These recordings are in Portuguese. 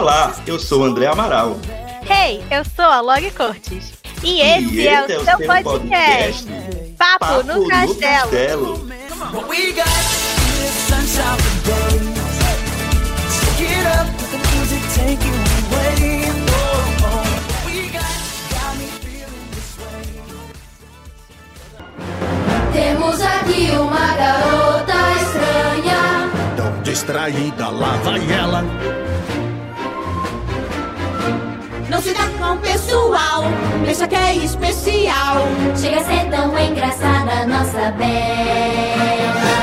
Olá, eu sou o André Amaral. Hey, eu sou a Log Cortes. E esse, e é o esse seu podcast, podcast, Papo, Papo no Castelo. Castelo. Way. Temos aqui uma garota estranha. Tão distraída, lá vai ela. Não se dá com o pessoal, pensa que é especial. Chega a ser tão engraçada, nossa Bela.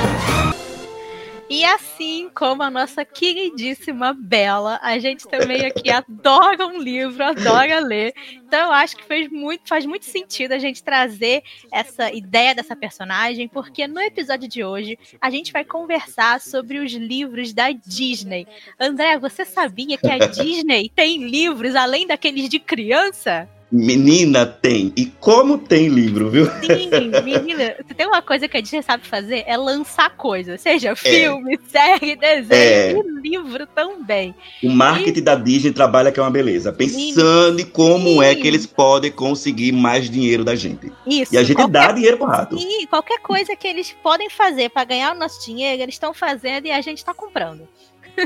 E assim como a nossa queridíssima Bela, a gente também aqui adora um livro, adora ler. Então eu acho que fez muito, faz muito sentido a gente trazer essa ideia dessa personagem, porque no episódio de hoje a gente vai conversar sobre os livros da Disney. André, você sabia que a Disney tem livros além daqueles de criança? Menina tem. E como tem livro, viu? Sim, menina, se tem uma coisa que a Disney sabe fazer é lançar coisas, seja filme, série, desenho É. e livro também. O marketing da Disney trabalha que é uma beleza. Pensando em como é Sim. que eles podem conseguir mais dinheiro da gente. Isso. E a gente qualquer, dá dinheiro pro rato. Sim, qualquer coisa que eles podem fazer para ganhar o nosso dinheiro, eles estão fazendo e a gente está comprando.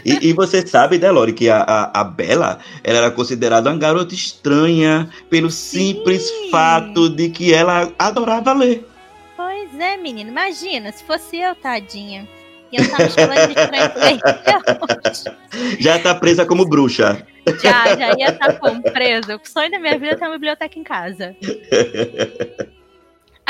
E, e você sabe, né, Lori, que a, a, a Bella ela era considerada uma garota estranha pelo Sim. simples fato de que ela adorava ler. Pois é, menina. Imagina, se fosse eu, tadinha. E eu tava de Já tá presa como bruxa. Já, já ia estar como presa. O sonho da minha vida é ter uma biblioteca em casa.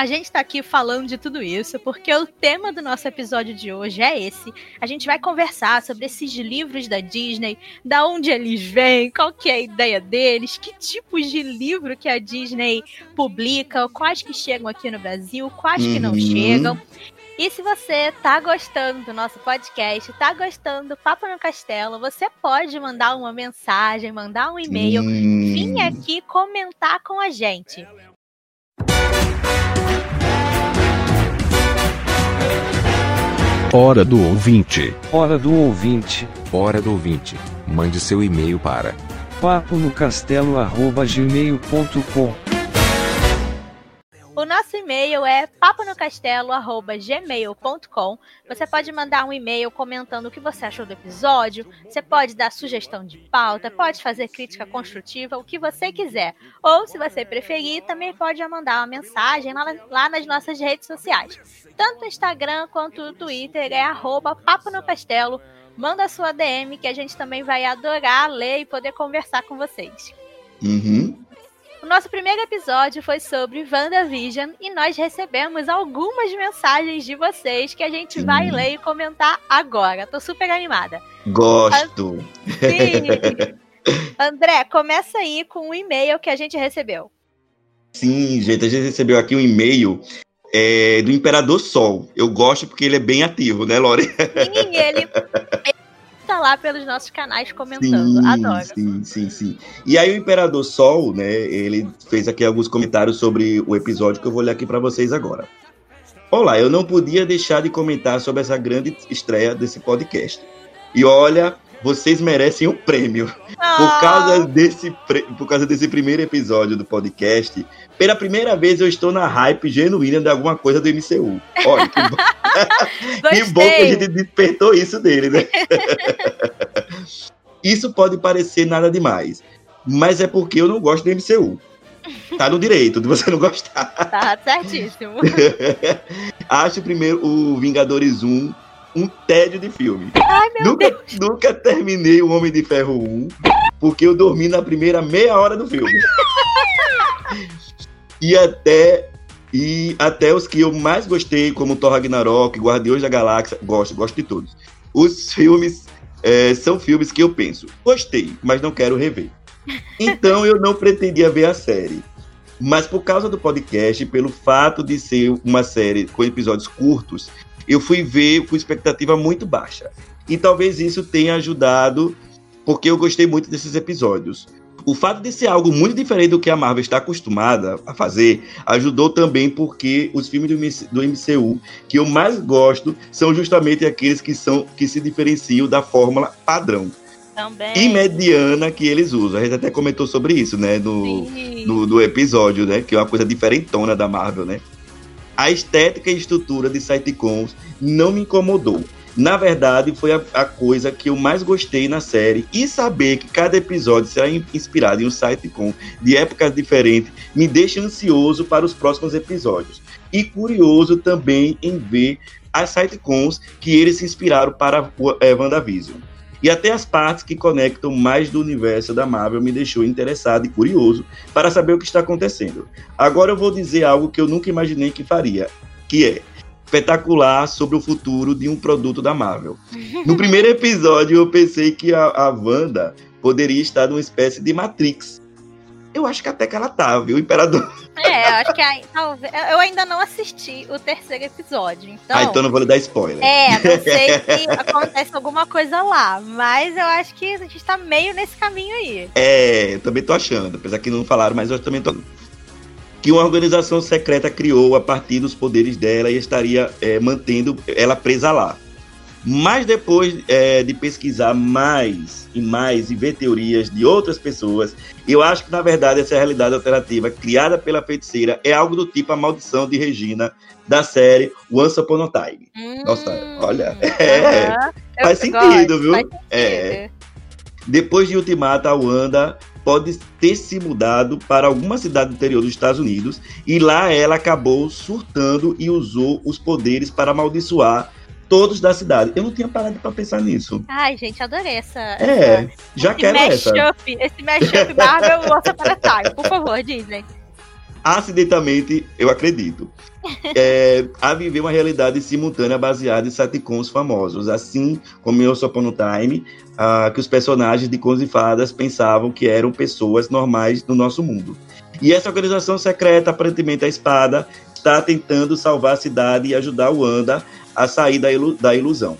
A gente está aqui falando de tudo isso porque o tema do nosso episódio de hoje é esse. A gente vai conversar sobre esses livros da Disney, da onde eles vêm, qual que é a ideia deles, que tipos de livro que a Disney publica, quais que chegam aqui no Brasil, quais que não Uhum. chegam. E se você tá gostando do nosso podcast, tá gostando do Papo no Castelo, você pode mandar uma mensagem, mandar um e-mail, Hum. vir aqui comentar com a gente. Hora do ouvinte. Hora do ouvinte, Hora do ouvinte. Mande seu e-mail para papo no castelo arroba gmail.com. O nosso e-mail é paponocastelo.gmail.com. Você pode mandar um e-mail comentando o que você achou do episódio. Você pode dar sugestão de pauta, pode fazer crítica construtiva, o que você quiser. Ou, se você preferir, também pode mandar uma mensagem lá, lá nas nossas redes sociais. Tanto o Instagram quanto o Twitter é arroba Papo no Castelo. Manda a sua DM que a gente também vai adorar ler e poder conversar com vocês. Uhum. O nosso primeiro episódio foi sobre WandaVision e nós recebemos algumas mensagens de vocês que a gente Sim. vai ler e comentar agora. Tô super animada. Gosto. Sim. André, começa aí com o e-mail que a gente recebeu. Sim, gente, a gente recebeu aqui um e-mail é, do Imperador Sol. Eu gosto porque ele é bem ativo, né, Lore? Sim, ele, ele tá lá pelos nossos canais comentando. Adoro. Sim, sim, sim. E aí o Imperador Sol, né, ele fez aqui alguns comentários sobre o episódio que eu vou ler aqui para vocês agora. Olá, eu não podia deixar de comentar sobre essa grande estreia desse podcast. E olha, vocês merecem o prêmio. Por causa desse, por causa desse primeiro episódio do podcast, pela primeira vez eu estou na hype genuína de alguma coisa do MCU. Olha, que bom, que bom que a gente despertou isso dele, né? isso pode parecer nada demais, mas é porque eu não gosto do MCU. Tá no direito de você não gostar. Tá certíssimo. Acho primeiro o Vingadores 1 um tédio de filme. Ai, meu Nunca, Deus. nunca terminei o Homem de Ferro 1 porque eu dormi na primeira meia hora do filme. e até e até os que eu mais gostei, como Thor Ragnarok, Guardiões da Galáxia, gosto, gosto de todos. Os filmes é, são filmes que eu penso, gostei, mas não quero rever. Então eu não pretendia ver a série. Mas por causa do podcast, pelo fato de ser uma série com episódios curtos, eu fui ver com expectativa muito baixa. E talvez isso tenha ajudado, porque eu gostei muito desses episódios. O fato de ser algo muito diferente do que a Marvel está acostumada a fazer ajudou também porque os filmes do MC do MCU que eu mais gosto são justamente aqueles que são que se diferenciam da fórmula padrão. Também. e mediana que eles usam. A gente até comentou sobre isso, né? Sim. no, do episódio, né? Que é uma coisa diferentona da Marvel, né? A estética e estrutura de sitcoms não me incomodou. Na verdade, foi a, a coisa que eu mais gostei na série. E saber que cada episódio será in- inspirado em um sitcom de épocas diferentes me deixa ansioso para os próximos episódios. E curioso também em ver as sitcoms que eles se inspiraram para o é, WandaVision. E até as partes que conectam mais do universo da Marvel me deixou interessado e curioso para saber o que está acontecendo. Agora eu vou dizer algo que eu nunca imaginei que faria, que é espetacular sobre o futuro de um produto da Marvel. No primeiro episódio eu pensei que a, a Wanda poderia estar numa espécie de Matrix. Eu acho que até que ela tá, viu, Imperador? É, eu acho que aí, talvez. Eu ainda não assisti o terceiro episódio, então. ah, então não vou lhe dar spoiler. É, não sei se acontece alguma coisa lá, mas eu acho que a gente tá meio nesse caminho aí. É, eu também tô achando, apesar que não falaram, mas eu também tô. Que uma organização secreta criou a partir dos poderes dela e estaria é, mantendo ela presa lá. Mas depois é, de pesquisar mais e mais e ver teorias de outras pessoas, eu acho que na verdade essa realidade alternativa criada pela feiticeira é algo do tipo a maldição de Regina da série Once Upon a Time. Nossa, olha, é, Aham, eu faz gosto, sentido, viu? faz sentido. É. Depois de Ultimato, a Wanda pode ter se mudado para alguma cidade do interior dos Estados Unidos e lá ela acabou surtando e usou os poderes para amaldiçoar todos da cidade. Eu não tinha parado para pensar nisso. Ai, gente, adorei essa. É, já esse quero essa. esse mashup Marvel Once Upon a Time, por favor, Disney. Acidentalmente, eu acredito. É, a viver uma realidade simultânea baseada em sitcoms famosos, assim como em Once Upon a Time, ah, que os personagens de Contos e Fadas pensavam que eram pessoas normais no nosso mundo. E essa organização secreta, aparentemente a Espada, está tentando salvar a cidade e ajudar o Wanda a sair da, ilu- da ilusão.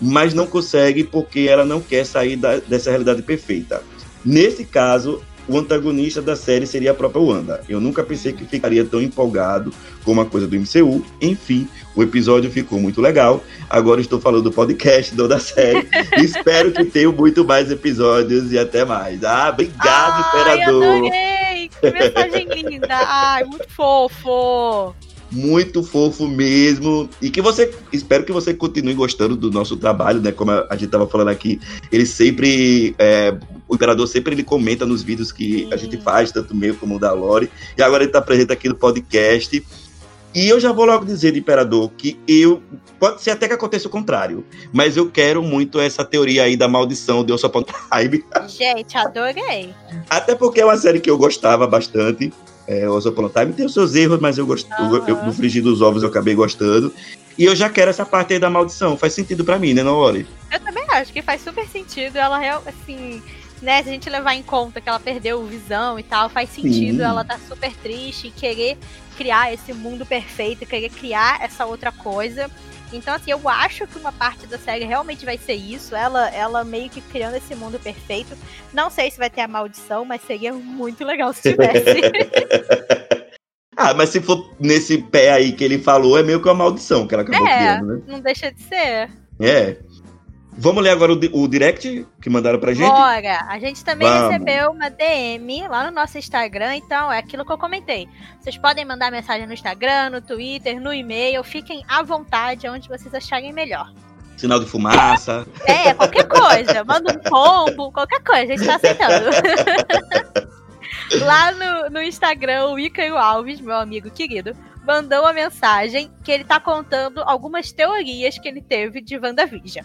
Mas não consegue porque ela não quer sair da- dessa realidade perfeita. Nesse caso, o antagonista da série seria a própria Wanda. Eu nunca pensei que ficaria tão empolgado com uma coisa do MCU. Enfim, o episódio ficou muito legal. Agora estou falando do podcast, não da série. Espero que tenham muito mais episódios e até mais. Ah, obrigado, Ai, Imperador. adorei! Que mensagem linda! Ai, muito fofo! Muito fofo mesmo. E que você. Espero que você continue gostando do nosso trabalho, né? Como a, gente tava falando aqui. Ele sempre. é, o Imperador sempre ele comenta nos vídeos que a gente faz, tanto meu como o da Lore. E agora ele tá presente aqui no podcast. E eu já vou logo dizer Imperador que eu. Pode ser até que aconteça o contrário. Mas eu quero muito essa teoria aí da maldição de Once Upon a Time. Gente, adorei. Até porque é uma série que eu gostava bastante. É, a Time tem os seus erros, mas eu gosto. eu- eu- no frigir dos ovos eu acabei gostando. E eu já quero essa parte aí da maldição. Faz sentido pra mim, né, não, Ori? Eu também acho que faz super sentido. Ela, real- assim, né, se a gente levar em conta que ela perdeu visão e tal, faz sentido Sim. ela tá super triste e querer criar esse mundo perfeito, querer criar essa outra coisa. Então, assim, eu acho que uma parte da série realmente vai ser isso. Ela, ela meio que criando esse mundo perfeito. Não sei se vai ter a maldição, mas seria muito legal se tivesse. Ah, mas se for nesse pé aí que ele falou, é meio que uma maldição que ela acabou É. criando, né? Não deixa de ser. É. Vamos ler agora o, o direct que mandaram pra gente? Bora! A gente também Vamos. recebeu uma DM lá no nosso Instagram, então é aquilo que eu comentei. Vocês podem mandar mensagem no Instagram, no Twitter, no e-mail, fiquem à vontade, onde vocês acharem melhor. Sinal de fumaça. É, qualquer coisa, manda um pombo, qualquer coisa, a gente tá aceitando. Lá no, no Instagram, o Ícaro Alves, meu amigo querido, mandou uma mensagem que ele tá contando algumas teorias que ele teve de WandaVision.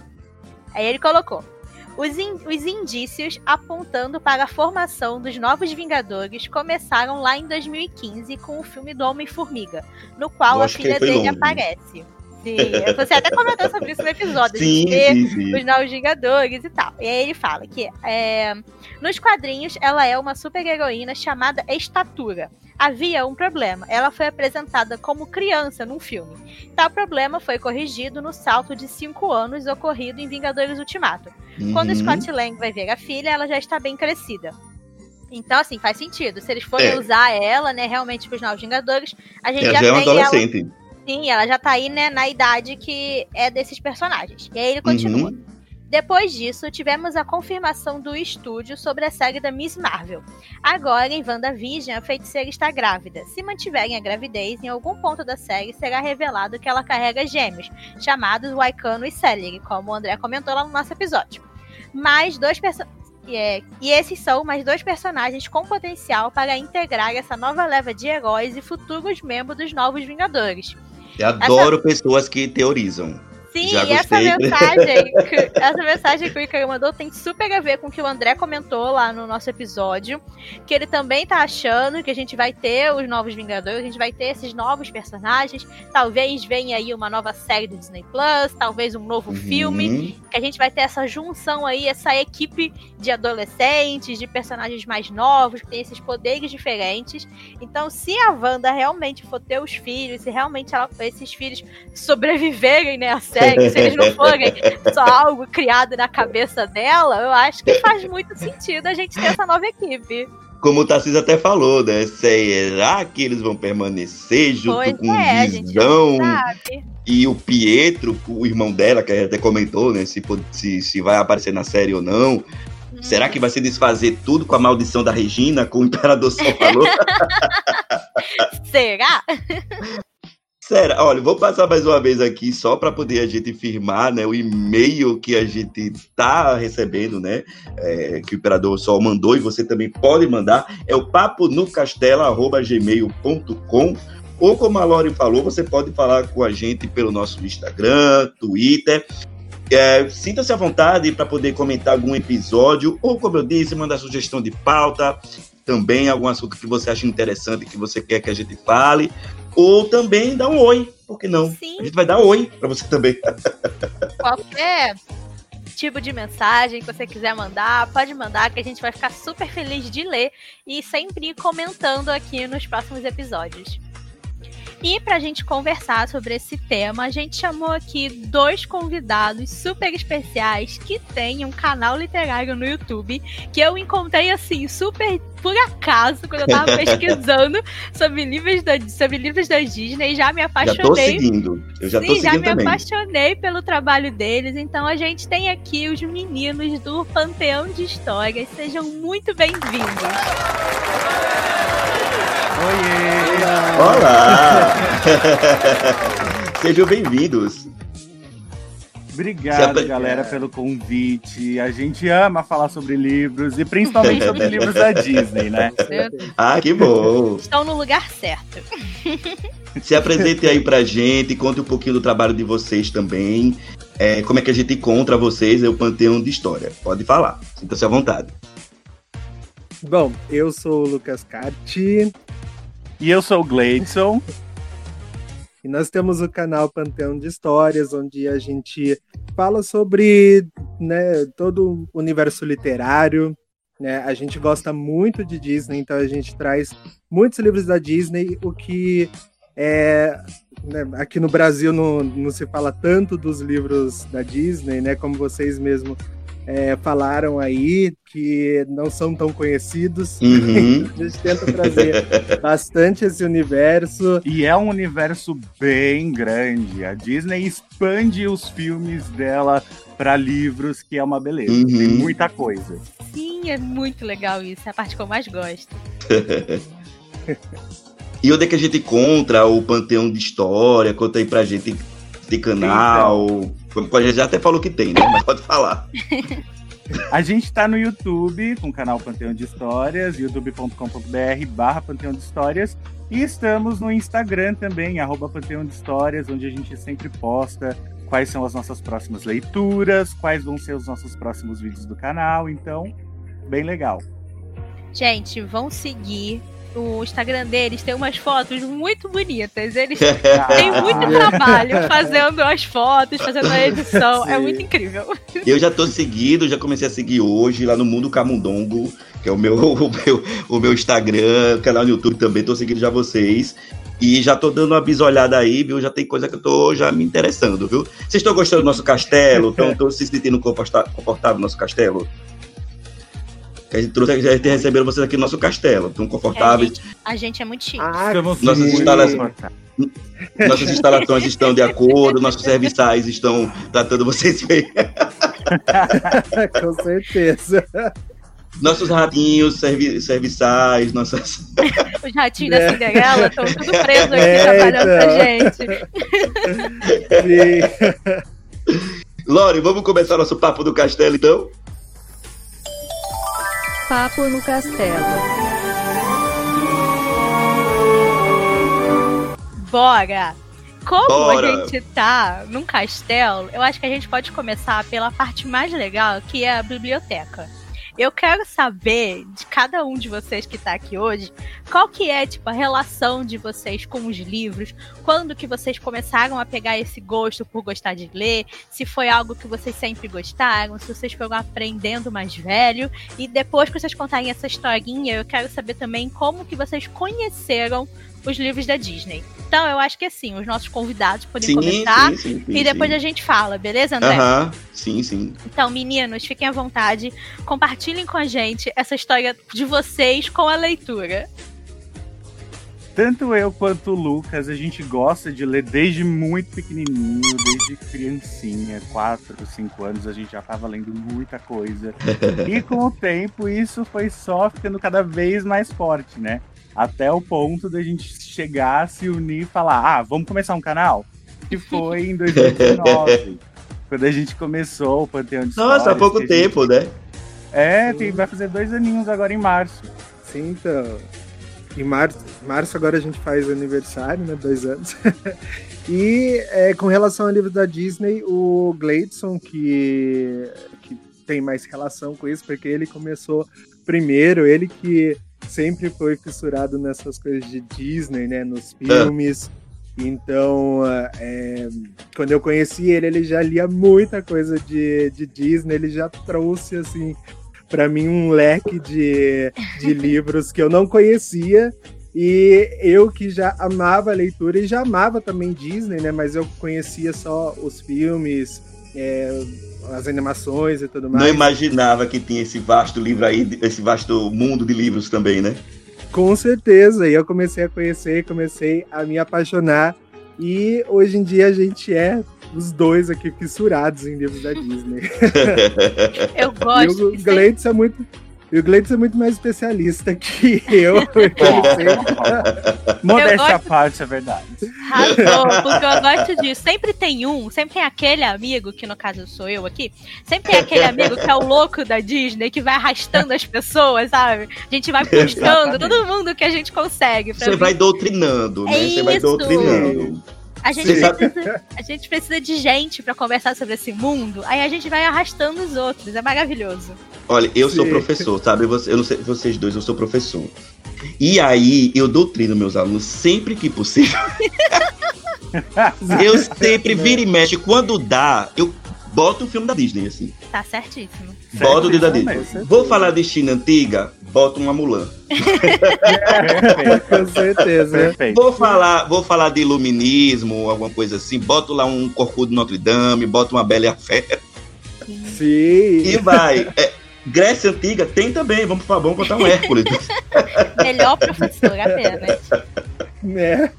Aí ele colocou. Os, in- os indícios apontando para a formação dos Novos Vingadores começaram lá em 2015 com o filme do Homem-Formiga, no qual a filha dele longe. aparece. Sim, você até comentou sobre isso no episódio. Sim, gente vê sim, sim. os Novos Vingadores e tal. E aí ele fala que é, nos quadrinhos ela é uma super-heroína chamada Estatura. Havia um problema. Ela foi apresentada como criança num filme. Tal problema foi corrigido no salto de 5 anos ocorrido em Vingadores Ultimato. Quando Uhum. Scott Lang vai ver a filha, ela já está bem crescida. Então, assim, faz sentido. Se eles forem É. usar ela, né, realmente pros Novos Vingadores, a gente Ela já já é tem ela adolescente. Sim, ela já tá aí, né, na idade que é desses personagens. E aí ele continua. Uhum. Depois disso, tivemos a confirmação do estúdio sobre a série da Miss Marvel. Agora, em WandaVision, a feiticeira está grávida. Se mantiverem a gravidez, em algum ponto da série será revelado que ela carrega gêmeos, chamados Waikano e Celery, como o André comentou lá no nosso episódio. Mais dois personagens. E esses são mais dois personagens com potencial para integrar essa nova leva de heróis e futuros membros dos Novos Vingadores. Eu adoro pessoas que teorizam. Sim, Já e essa mensagem, que, essa mensagem que o Icaro mandou tem super a ver com o que o André comentou lá no nosso episódio. Que ele também tá achando que a gente vai ter os novos Vingadores, a gente vai ter esses novos personagens. Talvez venha aí uma nova série do Disney Plus, talvez um novo filme. Uhum. Que a gente vai ter essa junção aí, essa equipe de adolescentes, de personagens mais novos, que tem esses poderes diferentes. Então, se a Wanda realmente for ter os filhos, se realmente ela- esses filhos sobreviverem né, à série, se eles não forem só algo criado na cabeça dela, eu acho que faz muito sentido a gente ter essa nova equipe. Como o Tarcísio até falou, né? Será que eles vão permanecer junto Pois com é, Visão e o Pietro, o irmão dela, que até comentou, né? Se, se, se vai aparecer na série ou não. Será que vai se desfazer tudo com a maldição da Regina, com o Imperador só falou? Será? Sério, olha, vou passar mais uma vez aqui só para poder a gente firmar, né, o e-mail que a gente tá recebendo, né, é, que o Imperador Sol mandou e você também pode mandar, é o papo no castelo@gmail.com ou como a Lori falou, você pode falar com a gente pelo nosso Instagram, Twitter. É, Sinta-se à vontade para poder comentar algum episódio ou, como eu disse, mandar sugestão de pauta, também algum assunto que você acha interessante que você quer que a gente fale ou também dar um oi, por que não? Sim. A gente vai dar oi pra você também. Qualquer tipo de mensagem que você quiser mandar, pode mandar que a gente vai ficar super feliz de ler e sempre ir comentando aqui nos próximos episódios. E pra gente conversar sobre esse tema, a gente chamou aqui dois convidados super especiais que têm um canal literário no YouTube que eu encontrei assim, super por acaso, quando eu tava pesquisando sobre livros da, sobre livros da Disney, já me Já tô apaixonei seguindo. Eu já Sim, tô já seguindo me também. apaixonei pelo trabalho deles. Então a gente tem aqui os meninos do Panteão de Histórias. Sejam muito bem-vindos. Olá! Sejam bem-vindos. Obrigado, galera, pelo convite. A gente ama falar sobre livros e principalmente sobre livros da Disney, né? Ah, que bom! Estão no lugar certo. Se apresente aí pra gente, conte um pouquinho do trabalho de vocês também. É, como é que a gente encontra vocês? É o Panteão de História. Pode falar, sinta-se à vontade. Bom, eu sou o Lucas Carti E eu sou o Gleidson. e nós temos o canal Panteão de Histórias, onde a gente fala sobre né, todo o universo literário. Né? A gente gosta muito de Disney, então a gente traz muitos livros da Disney, o que é, né, aqui no Brasil não, não se fala tanto dos livros da Disney, né? Como vocês mesmo é, falaram aí, que não são tão conhecidos. Uhum. A gente tenta trazer bastante esse universo. E é um universo bem grande. A Disney expande os filmes dela para livros, que é uma beleza. Uhum. Tem muita coisa. Sim, é muito legal isso. É a parte que eu mais gosto. E onde é que a gente encontra o Panteão de História? Conta aí pra gente de canal. Como A gente já até falou que tem, né? Mas pode falar. A gente tá no YouTube com o canal Panteão de Histórias, youtube.com.br barra Panteão de Histórias. E estamos no Instagram também, arroba Panteão de Histórias, onde a gente sempre posta quais são as nossas próximas leituras, quais vão ser os nossos próximos vídeos do canal. Então, bem legal. Gente, vão seguir. O Instagram deles tem umas fotos muito bonitas. Eles têm muito trabalho fazendo as fotos, fazendo a edição. É Sim. muito incrível. Eu já tô seguido, já comecei a seguir hoje lá no Mundo Camundongo, que é o meu, o meu, o meu Instagram, canal no YouTube também, tô seguindo já vocês. E já tô dando uma bisolhada aí, viu? Já tem coisa que eu tô já me interessando, viu? Vocês estão gostando do nosso castelo? Estão se sentindo confortável no nosso castelo? Que a gente trouxe, a gente recebeu vocês aqui no nosso castelo. Estão É, confortáveis? gente, a gente é muito chique. Ah, Nossas instalações- confortáveis. Nossas instalações estão de acordo, nossos serviçais estão tratando vocês bem. Com certeza. Nossos ratinhos servi serviçais, nossas. Os ratinhos É. da Cinderela estão tudo presos aqui É, trabalhando então. pra gente. Sim. Lore, vamos começar nosso papo do castelo, então? Papo no Castelo. Bora! Como Bora. a gente tá num castelo, eu acho que a gente pode começar pela parte mais legal, que é a biblioteca. Eu quero saber de cada um de vocês que tá aqui hoje, qual que é, tipo, a relação de vocês com os livros, quando que vocês começaram a pegar esse gosto por gostar de ler, se foi algo que vocês sempre gostaram, se vocês foram aprendendo mais velho, e depois que vocês contarem essa historinha, eu quero saber também como que vocês conheceram os livros da Disney. Então, eu acho que assim, os nossos convidados podem Sim, começar sim, sim, sim, e depois sim. a gente fala, beleza, André? Aham, sim, sim. Então, meninos, fiquem à vontade, compartilhem com a gente essa história de vocês com a leitura. Tanto eu quanto o Lucas, a gente gosta de ler desde muito pequenininho, desde criancinha, 4, 5 anos, a gente já tava lendo muita coisa. E com o tempo, isso foi só ficando cada vez mais forte, né? Até o ponto da gente chegar, se unir e falar: ah, vamos começar um canal? Que foi em 2019. Quando a gente começou o Panteão de Nossa, há pouco a gente- tempo, né? É, tem, vai fazer dois aninhos agora em março. Sim, então. Em março, março agora a gente faz aniversário, né? Dois anos. e é, com relação ao livro da Disney, o Gleidson, que, que tem mais relação com isso, porque ele começou primeiro, ele que sempre foi fissurado nessas coisas de Disney, né? Nos filmes. Então, é, quando eu conheci ele, ele já lia muita coisa de, de Disney, ele já trouxe, assim, para mim um leque de, de livros que eu não conhecia. E eu que já amava a leitura e já amava também Disney, né? Mas eu conhecia só os filmes, é, as animações e tudo mais. Não imaginava que tinha esse vasto livro aí, esse vasto mundo de livros também, né? Com certeza. E eu comecei a conhecer, comecei a me apaixonar. E hoje em dia a gente é os dois aqui fissurados em livros da Disney. Eu E gosto. o Gleitz é muito. E o Gleitz é muito mais especialista que eu. porque ele Modéstia à parte, é verdade. Arrasou, porque eu gosto disso. Sempre tem um, sempre tem aquele amigo, que no caso sou eu aqui, sempre tem aquele amigo que é o louco da Disney, que vai arrastando as pessoas, sabe? A gente vai puxando Exatamente. todo mundo que a gente consegue. Você vir. vai doutrinando, né? É Você vai isso. doutrinando. A gente, precisa, a gente precisa de gente pra conversar sobre esse mundo, aí a gente vai arrastando os outros, é maravilhoso. Olha, eu sou Sim. professor, sabe? Eu não sei vocês dois, eu sou professor. E aí, eu doutrino meus alunos sempre que possível. eu sempre viro e mexe. Quando dá, eu boto o filme da Disney, assim. Tá certíssimo. Boto o dedo da Disney. mesmo. Vou falar de China antiga, boto uma Mulan. Perfeito, Com certeza. perfeito. Vou falar, vou falar de iluminismo, alguma coisa assim. Boto lá um Corcunda de Notre Dame, boto uma Bela e a Fera. Sim. E vai. É, Grécia Antiga tem também, vamos, vamos botar um Hércules. Melhor professor, apenas. Né?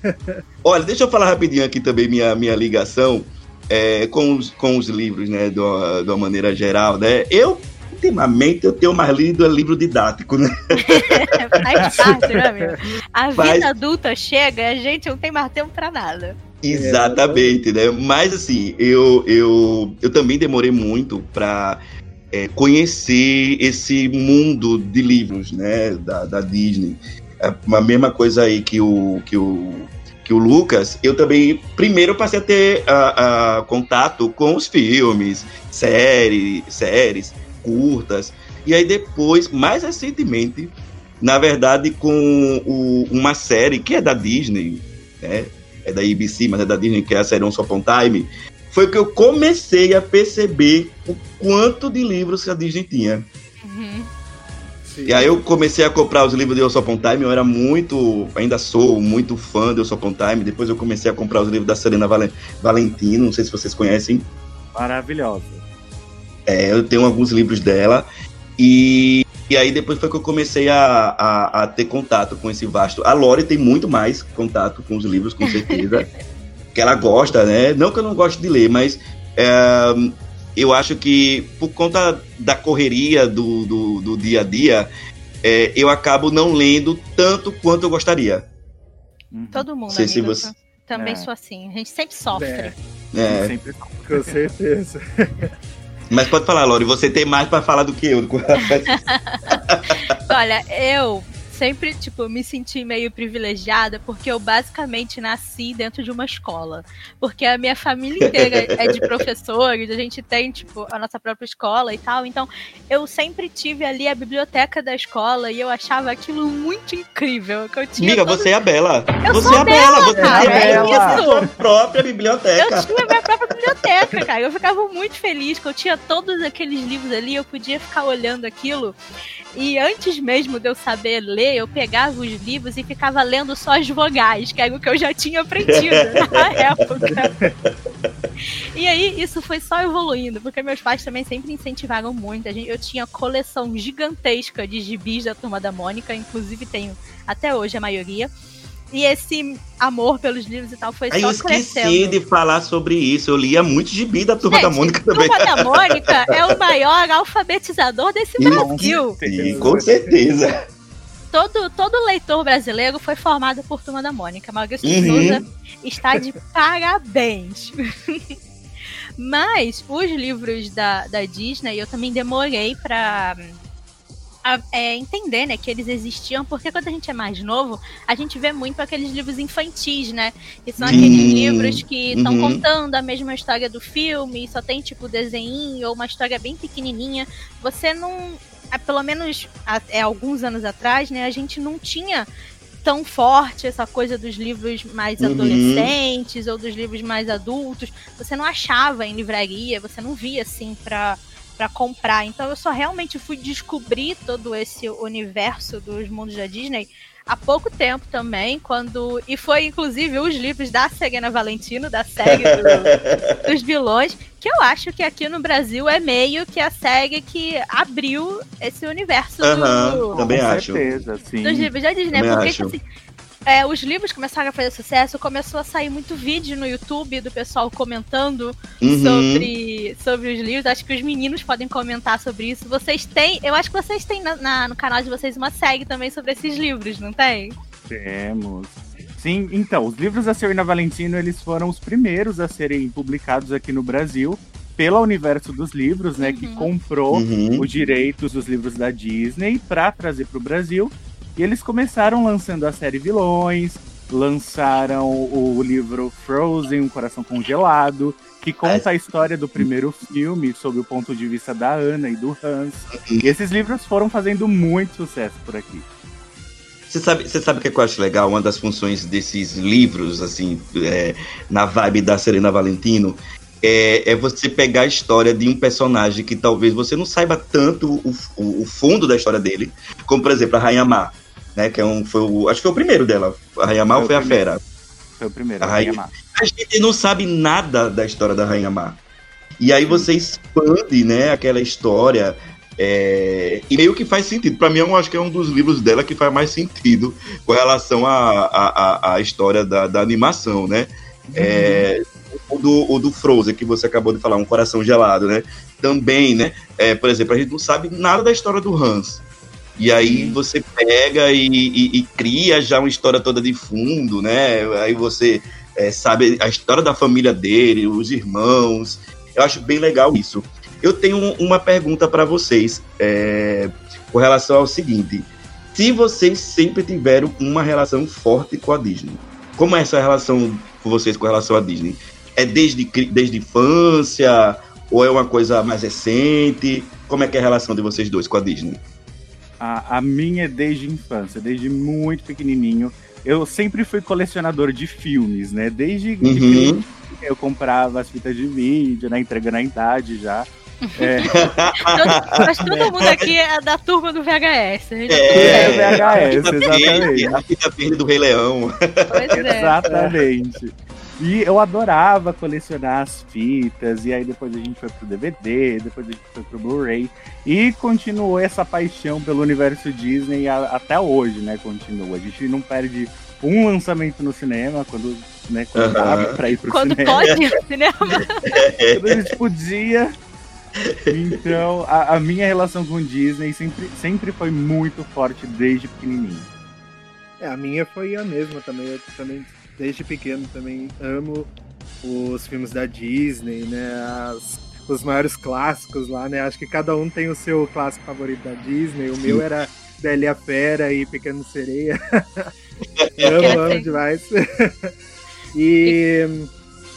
Olha, deixa eu falar rapidinho aqui também minha, minha ligação é, com, os, com os livros, né, de uma, de uma maneira geral, né? Eu, ultimamente, eu tenho mais lido é livro didático, né? Faz parte, né, amigo? A Faz- vida adulta chega e a gente não tem mais tempo pra nada. Exatamente, né? Mas assim, eu, eu, eu também demorei muito para conhecer esse mundo de livros, né? Da, da Disney. É a mesma coisa aí que o, que o, que o Lucas, eu também, primeiro passei a ter a, a contato com os filmes, série, séries, curtas, e aí depois, mais recentemente, na verdade, com o- uma série que é da Disney, né? é da ABC, mas é da Disney, que é a série Upon a Time, foi que eu comecei a perceber o quanto de livros que a Disney tinha. Uhum. E aí eu comecei a comprar os livros de Upon a Time, eu era muito, ainda sou muito fã de Upon a Time, depois eu comecei a comprar os livros da Serena Valen- Valentino, não sei se vocês conhecem, Maravilhosa. É, eu tenho alguns livros dela, e, e aí depois foi que eu comecei a, a, a ter contato com esse vasto. A Lori tem muito mais contato com os livros, com certeza, que ela gosta, né? Não que eu não goste de ler, mas é, eu acho que por conta da correria do, do, do dia a dia, é, eu acabo não lendo tanto quanto eu gostaria. Todo mundo, Sei se amigo. você- Eu Também É. sou assim. A gente sempre sofre. É, É, Sempre com certeza. mas pode falar, Lori, você tem mais pra falar do que eu. Olha, eu sempre, tipo, me senti meio privilegiada porque eu basicamente nasci dentro de uma escola. Porque a minha família inteira é de professores, a gente tem, tipo, a nossa própria escola e tal. Então, eu sempre tive ali a biblioteca da escola e eu achava aquilo muito incrível. Que eu tinha Amiga, todos- você é a Bela. Eu você sou é a Bela, você cara, é a é Bela. isso. Sua própria Eu biblioteca. tinha minha própria biblioteca, cara. Eu ficava muito feliz que eu tinha todos aqueles livros ali, eu podia ficar olhando aquilo. E antes mesmo de eu saber ler, eu pegava os livros e ficava lendo só as vogais, que era o que eu já tinha aprendido na época. E aí, isso foi só evoluindo, porque meus pais também sempre incentivaram muito. A gente- Eu tinha coleção gigantesca de gibis da Turma da Mônica, inclusive tenho até hoje a maioria. E esse amor pelos livros e tal foi Aí só eu esqueci crescendo. de falar sobre isso. Eu lia muito gibi da Turma da Gente, Mônica também. Turma da Mônica é o maior alfabetizador desse Brasil. Sim, com certeza. Todo, todo leitor brasileiro foi formado por Turma da Mônica. Maurício de Uhum. Souza está de parabéns. Mas os livros da, da Disney eu também demorei pra a- é, entender, né, que eles existiam, porque quando a gente é mais novo, a gente vê muito aqueles livros infantis, né? Que são Sim. aqueles livros que estão Uhum. contando a mesma história do filme, só tem tipo desenho ou uma história bem pequenininha. Você não, ah, pelo menos é alguns anos atrás, né, a gente não tinha tão forte essa coisa dos livros mais Uhum. adolescentes ou dos livros mais adultos. Você não achava em livraria, você não via assim pra para comprar. Então eu só realmente fui descobrir todo esse universo dos mundos da Disney há pouco tempo também, quando e foi inclusive os livros da Serena Valentino, da série do- dos vilões, que eu acho que aqui no Brasil é meio que a série que abriu esse universo Aham, do, também Com acho. certeza, sim. dos livros da Disney, Também porque acho. assim, é, os livros começaram a fazer sucesso, começou a sair muito vídeo no YouTube do pessoal comentando Uhum. sobre, sobre os livros. Acho que os meninos podem comentar sobre isso. Vocês têm, eu acho que vocês têm na- na- no canal de vocês uma série também sobre esses livros, não tem? Temos. Sim, então, os livros da Serena Valentino, eles foram os primeiros a serem publicados aqui no Brasil pela Universo dos Livros, né, que Uhum. comprou Uhum. os direitos dos livros da Disney para trazer para o Brasil. E eles começaram lançando a série Vilões, lançaram o livro Frozen, Um Coração Congelado, que conta a história do primeiro filme sob o ponto de vista da Ana e do Hans. E esses livros foram fazendo muito sucesso por aqui. Você sabe, você sabe o que eu acho legal? Uma das funções desses livros, assim, é, na vibe da Serena Valentino, é, é você pegar a história de um personagem que talvez você não saiba tanto o, o- o fundo da história dele, como, por exemplo, a Rainha Má, né? Que é um, foi o, acho que foi o primeiro dela. A Rainha Má Foi foi a primeiro. Fera? Foi o primeiro, A a Rainha Má. A gente não sabe nada da história da Rainha Má. E aí você expande, né, aquela história. é, e meio que faz sentido. Pra mim, eu acho que é um dos livros dela que faz mais sentido com relação à história da, da animação, né? É, o, do, o do Frozen, que você acabou de falar, Um Coração Gelado, né? Também, né? É, por exemplo, a gente não sabe nada da história do Hans. E aí você pega e, e- e cria já uma história toda de fundo, né? Aí você é, sabe a história da família dele, os irmãos. Eu acho bem legal isso. Eu tenho um- uma pergunta para vocês é, com relação ao seguinte: se vocês sempre tiveram uma relação forte com a Disney, como é essa relação com vocês com relação à Disney? É desde, desde infância ou é uma coisa mais recente? Como é que é a relação de vocês dois com a Disney? A, a minha é desde infância, desde muito pequenininho. Eu sempre fui colecionador de filmes, né? Desde de Uhum. pequenininho eu comprava as fitas de vídeo, né? Entregando a idade já. É, Todo- mas todo mundo aqui é da turma do VHS. gente É, bem. VHS, a fita verde, exatamente. A fita verde do Rei Leão. Pois é. Exatamente. E eu adorava colecionar as fitas, e aí depois a gente foi pro DVD, depois a gente foi pro Blu-ray, e continuou essa paixão pelo universo Disney a- até hoje, né? Continua. A gente não perde um lançamento no cinema quando, né, quando dava pra ir pro Quando cinema. pode ir no cinema. Quando a gente podia, Então, a, a minha relação com Disney sempre, sempre foi muito forte desde pequenininho. É, a minha foi a mesma também. Eu também, desde pequeno, também amo os filmes da Disney, né? As- os maiores clássicos lá, né? Acho que cada um tem o seu clássico favorito da Disney. O meu era Bela e a Fera e Pequeno Sereia. amo, amo demais. e,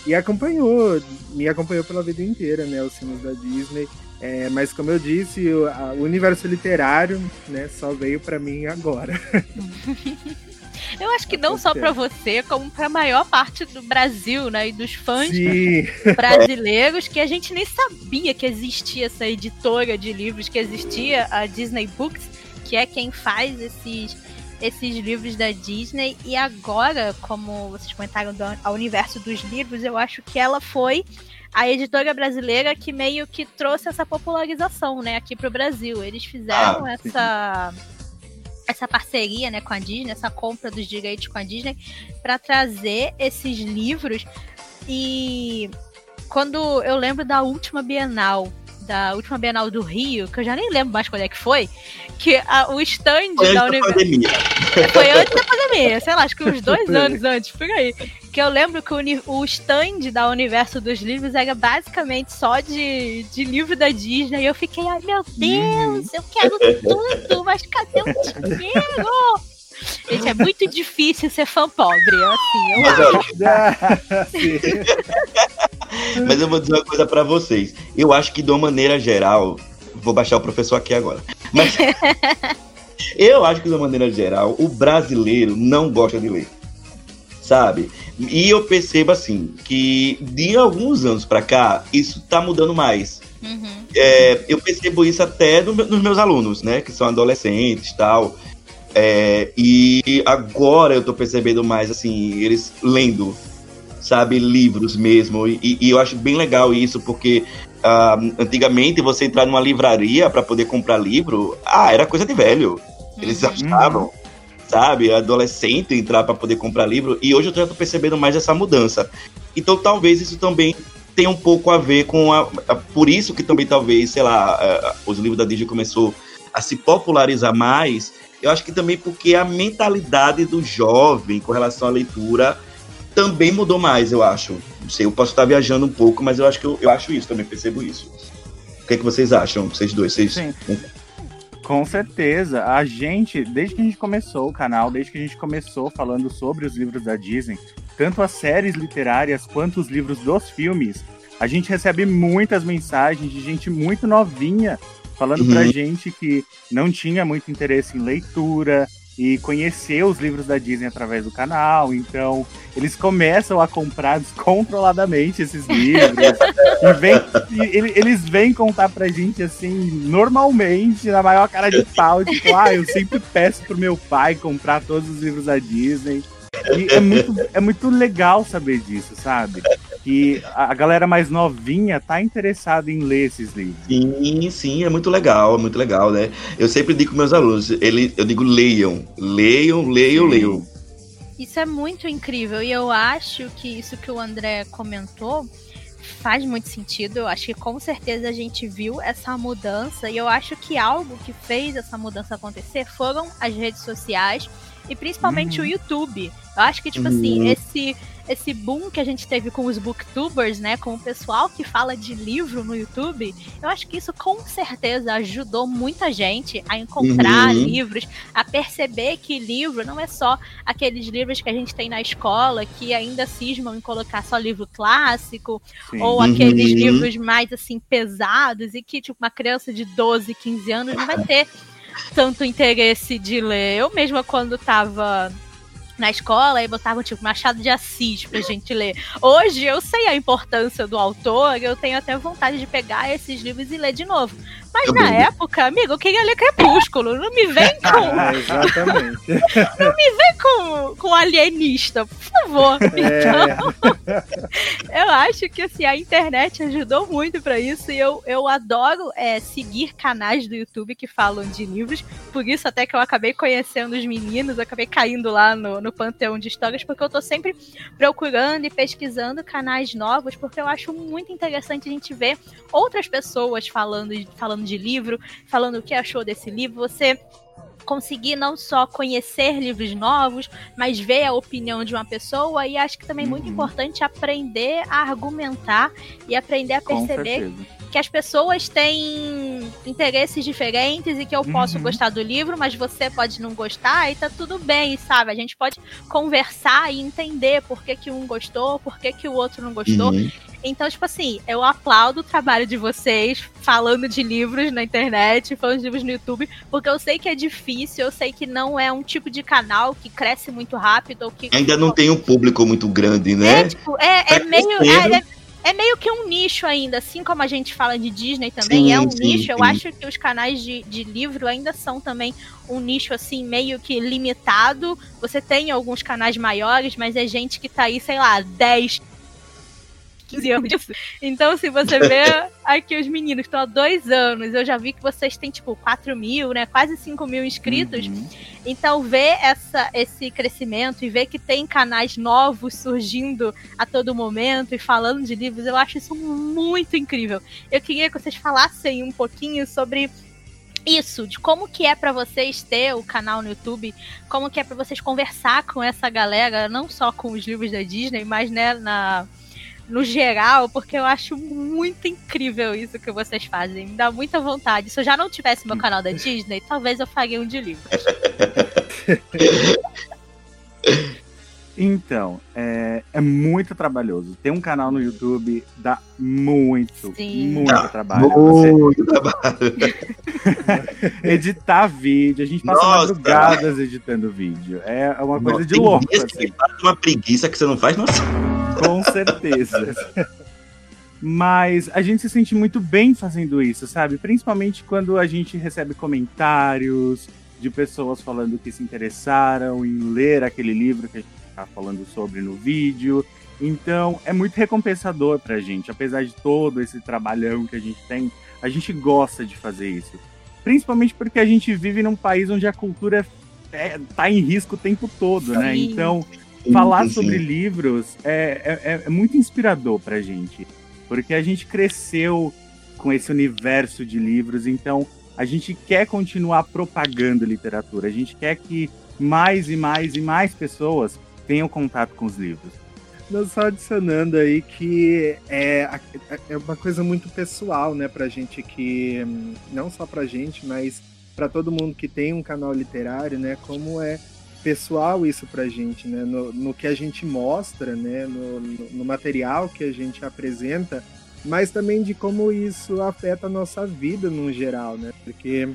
e acompanhou, me acompanhou pela vida inteira, né? Os filmes da Disney. É, mas como eu disse, o, a- o universo literário, né, só veio pra mim agora. Eu acho que não só pra você, como pra maior parte do Brasil, né? E dos fãs Sim. brasileiros, que a gente nem sabia que existia essa editora de livros, que existia a Disney Books, que é quem faz esses, esses livros da Disney. E agora, como vocês comentaram do ao universo dos livros, eu acho que ela foi a editora brasileira que meio que trouxe essa popularização, né, aqui pro Brasil. Eles fizeram Ah, sim. Essa parceria, né, com a Disney, essa compra dos direitos com a Disney para trazer esses livros e quando eu lembro da última Bienal, da última Bienal do Rio, que eu já nem lembro mais quando é que foi, que a- o stand Foi da antes da Univer- pandemia. foi antes da pandemia, sei lá, acho que uns dois anos antes, por aí. Que eu lembro que o, o stand da Universo dos Livros era basicamente só de, de livro da Disney. E eu fiquei, ai meu Deus, eu quero tudo, mas cadê o dinheiro? Gente, é muito difícil ser fã pobre, assim, eu Mas acho. olha, Mas eu vou dizer uma coisa pra vocês. Eu acho que de uma maneira geral, vou baixar o professor aqui agora. Mas eu acho que de uma maneira geral, o brasileiro não gosta de ler. Sabe? E eu percebo assim que de alguns anos pra cá, isso tá mudando mais. Uhum. É, eu percebo isso até no nos meus alunos, né? Que são adolescentes e tal. É, e agora eu tô percebendo mais, assim, eles lendo, sabe, livros mesmo. E, e eu acho bem legal isso, porque ah, antigamente você entrar numa livraria para poder comprar livro, ah, era coisa de velho. Eles achavam, sabe, adolescente entrar para poder comprar livro. E hoje eu já tô percebendo mais essa mudança. Então talvez isso também tenha um pouco a ver com a, a- por isso que também talvez, sei lá, os livros da Disney começou a se popularizar mais. Eu acho que também porque a mentalidade do jovem com relação à leitura também mudou mais, eu acho. Não sei, eu posso estar viajando um pouco, mas eu acho que eu, eu acho isso, também percebo isso. O que, é que vocês acham, vocês dois? Vocês... Sim. Com certeza. A gente, desde que a gente começou o canal, desde que a gente começou falando sobre os livros da Disney, tanto as séries literárias quanto os livros dos filmes, a gente recebe muitas mensagens de gente muito novinha falando pra Uhum. gente que não tinha muito interesse em leitura e conhecer os livros da Disney através do canal. Então, eles começam a comprar descontroladamente esses livros. e vem, e ele- eles vêm contar pra gente assim, normalmente, na maior cara de pau, tipo, ah, eu sempre peço pro meu pai comprar todos os livros da Disney. E é muito, é muito legal saber disso, sabe? Que a galera mais novinha tá interessada em ler esses livros. Sim, sim, é muito legal, é muito legal, né? Eu sempre digo com meus alunos, ele, eu digo leiam, leiam, leiam, leiam. Isso é muito incrível e eu acho que isso que o André comentou faz muito sentido. Eu acho que com certeza a gente viu essa mudança e eu acho que algo que fez essa mudança acontecer foram as redes sociais e principalmente Uhum. o YouTube. Eu acho que, tipo assim, Uhum. esse, esse boom que a gente teve com os booktubers, né? Com o pessoal que fala de livro no YouTube, eu acho que isso com certeza ajudou muita gente a encontrar Uhum. livros, a perceber que livro não é só aqueles livros que a gente tem na escola que ainda cismam em colocar só livro clássico, Sim. ou aqueles Uhum. livros mais assim pesados e que tipo uma criança de 12, 15 anos não vai ter tanto interesse de ler. Eu mesma quando tava na escola e botavam tipo Machado de Assis pra gente ler. Hoje eu sei a importância do autor, eu tenho até vontade de pegar esses livros e ler de novo. Mas Eu na época, amigo, eu queria ler Crepúsculo. Não me vem com. É, exatamente. Não me vem com, com alienista, por favor. É, Eu acho que assim, a internet ajudou muito pra isso e eu, eu adoro é, seguir canais do YouTube que falam de livros. Por isso, até que eu acabei conhecendo os meninos, eu acabei caindo lá no, no panteão de histórias, porque eu tô sempre procurando e pesquisando canais novos, porque eu acho muito interessante a gente ver outras pessoas falando, falando de livro, falando o que achou desse livro. Você conseguir não só conhecer livros novos, mas ver a opinião de uma pessoa e acho que também é muito Uhum. importante aprender a argumentar e aprender a perceber. Que as pessoas têm interesses diferentes e que eu posso Uhum. gostar do livro, mas você pode não gostar e tá tudo bem, sabe? A gente pode conversar e entender por que, que um gostou, por que, que o outro não gostou. Uhum. Então, tipo assim, eu aplaudo o trabalho de vocês falando de livros na internet, falando de livros no YouTube, porque eu sei que é difícil, eu sei que não é um tipo de canal que cresce muito rápido ou que. Ainda não tem um público muito grande, É, né? tipo, é, é meio. É, é- é meio que um nicho ainda, assim como a gente fala de Disney também, Sim, é um sim, nicho. Eu sim. acho que os canais de, de livro ainda são também um nicho, assim, meio que limitado. Você tem alguns canais maiores, mas é gente que tá aí, sei lá, 10, 15 anos disso. Então, se você vê aqui os meninos que estão há dois anos, eu já vi que vocês têm, tipo, 4 mil, né? Quase 5 mil inscritos. Uhum. Então, ver essa, esse crescimento e ver que tem canais novos surgindo a todo momento e falando de livros, eu acho isso muito incrível. Eu queria que vocês falassem um pouquinho sobre isso, de como que é pra vocês ter o canal no YouTube, como que é pra vocês conversar com essa galera, não só com os livros da Disney, mas né, na no geral, porque eu acho muito incrível isso que vocês fazem. Me dá muita vontade. Se eu já não tivesse meu canal da Disney, talvez eu faria um de livros. Então, é, é muito trabalhoso. Ter um canal no YouTube dá muito, Sim. muito Dá trabalho. Você Muito trabalho. editar vídeo, a gente passa Nossa. madrugadas editando vídeo. É uma coisa Nossa, de tem louco, dias assim. uma preguiça que você não faz noção. Com certeza. Mas a gente se sente muito bem fazendo isso, sabe? Principalmente quando a gente recebe comentários de pessoas falando que se interessaram em ler aquele livro que a gente está falando sobre no vídeo. Então é muito recompensador pra gente, apesar de todo esse trabalhão que a gente tem, a gente gosta de fazer isso. Principalmente porque a gente vive num país onde a cultura é, tá em risco o tempo todo, né? Então falar sobre livros é, é, é muito inspirador pra gente. Porque a gente cresceu com esse universo de livros, então a gente quer continuar propagando literatura. A gente quer que mais e mais e mais pessoas tenham contato com os livros. Não, só adicionando aí que é, é uma coisa muito pessoal, né, pra gente que. Não só pra gente, mas pra todo mundo que tem um canal literário, né? Como é pessoal isso pra gente, né? No, no que a gente mostra, né? No, no, no material que a gente apresenta, mas também de como isso afeta a nossa vida no geral, né? Porque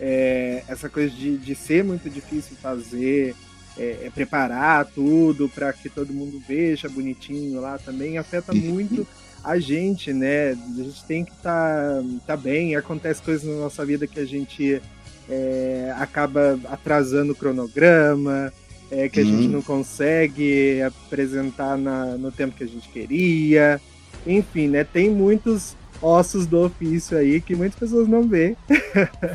é, essa coisa de, de ser muito difícil fazer, é, é preparar tudo para que todo mundo veja bonitinho lá também afeta muito a gente, né? A gente tem que estar tá, tá bem. Acontece coisas na nossa vida que a gente é, acaba atrasando o cronograma, é, que a Uhum. gente não consegue apresentar na, no tempo que a gente queria. Enfim, né? Tem muitos ossos do ofício aí que muitas pessoas não vê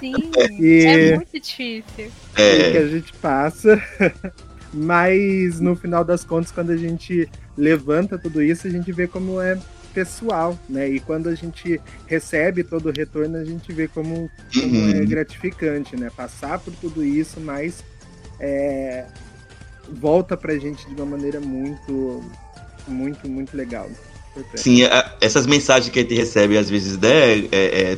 Sim, E- é muito difícil. que É, a gente passa. Mas no final das contas, quando a gente levanta tudo isso, a gente vê como é pessoal, né? E quando a gente recebe todo o retorno, a gente vê como, como Uhum. é gratificante, né? Passar por tudo isso, mas é, volta pra gente de uma maneira muito, muito, muito legal. Importante. sim, a- essas mensagens que a gente recebe às vezes, né, é, é,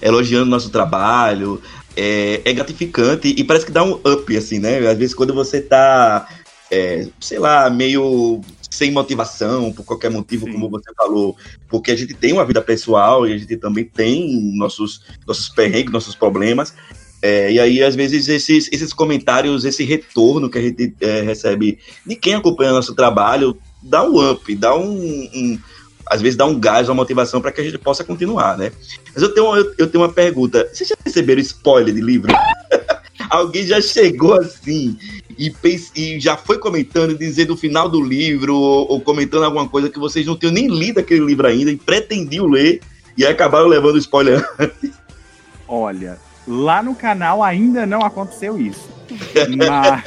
elogiando nosso trabalho, é, é gratificante e parece que dá um up, assim, né? Às vezes quando você tá, é, sei lá, meio sem motivação, por qualquer motivo, Sim. como você falou, porque a gente tem uma vida pessoal e a gente também tem nossos, nossos perrengues, nossos problemas. É, e aí, às vezes, esses, esses comentários, esse retorno que a gente é, recebe de quem acompanha nosso trabalho, dá um up, dá um, um, às vezes dá um gás, uma motivação para que a gente possa continuar, né? Mas eu tenho, eu, eu tenho uma pergunta. Vocês já receberam spoiler de livro? Alguém já chegou assim e, pens- e já foi comentando, dizendo o final do livro, ou, ou comentando alguma coisa que vocês não tinham nem lido aquele livro ainda e pretendiam ler e aí acabaram levando spoiler. Olha, lá no canal ainda não aconteceu isso. Mas,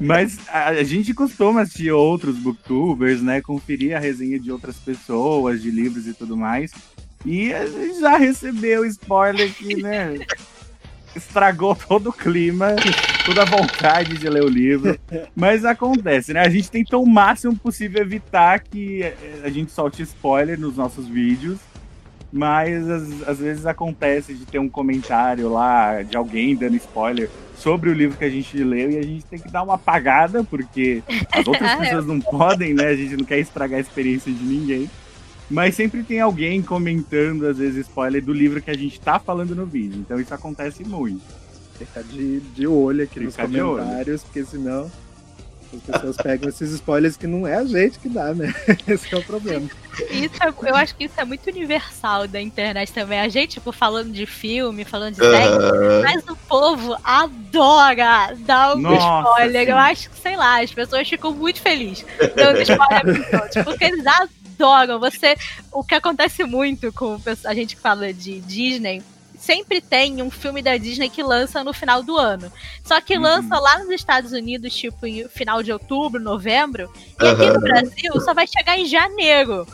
mas a, gente costuma assistir outros booktubers, né? Conferir a resenha de outras pessoas, de livros e tudo mais. E a gente já recebeu spoiler que, né? Estragou todo o clima, toda a vontade de ler o livro. Mas acontece, né? A gente tenta o máximo possível evitar que eh, a gente solte spoiler nos nossos vídeos. Mas às, vezes acontece de ter um comentário lá de alguém dando spoiler sobre o livro que a gente leu e a gente tem que dar uma apagada, porque as outras é. pessoas não podem, né? A gente não quer estragar a experiência de ninguém. Mas sempre tem alguém comentando, às vezes, spoiler do livro que a gente tá falando no vídeo. Então isso acontece muito. Ficar de, de olho aqui nos Ficar comentários, porque senão as pessoas pegam esses spoilers que não é a gente que dá, né? Esse que é o problema. Isso é- eu acho que isso é muito universal da internet também. A gente, tipo, falando de filme, falando de série, Aham. mas o povo adora dar um Nossa, spoiler. sim. Eu acho que, sei lá, as pessoas ficam muito felizes dando spoiler outros, porque eles adoram. Você, o que acontece muito com a gente que fala de Disney. Sempre tem um filme da Disney que lança no final do ano. Só que Uhum. lança lá nos Estados Unidos, tipo, em final de outubro, novembro. E aqui Aham. no Brasil só vai chegar em janeiro.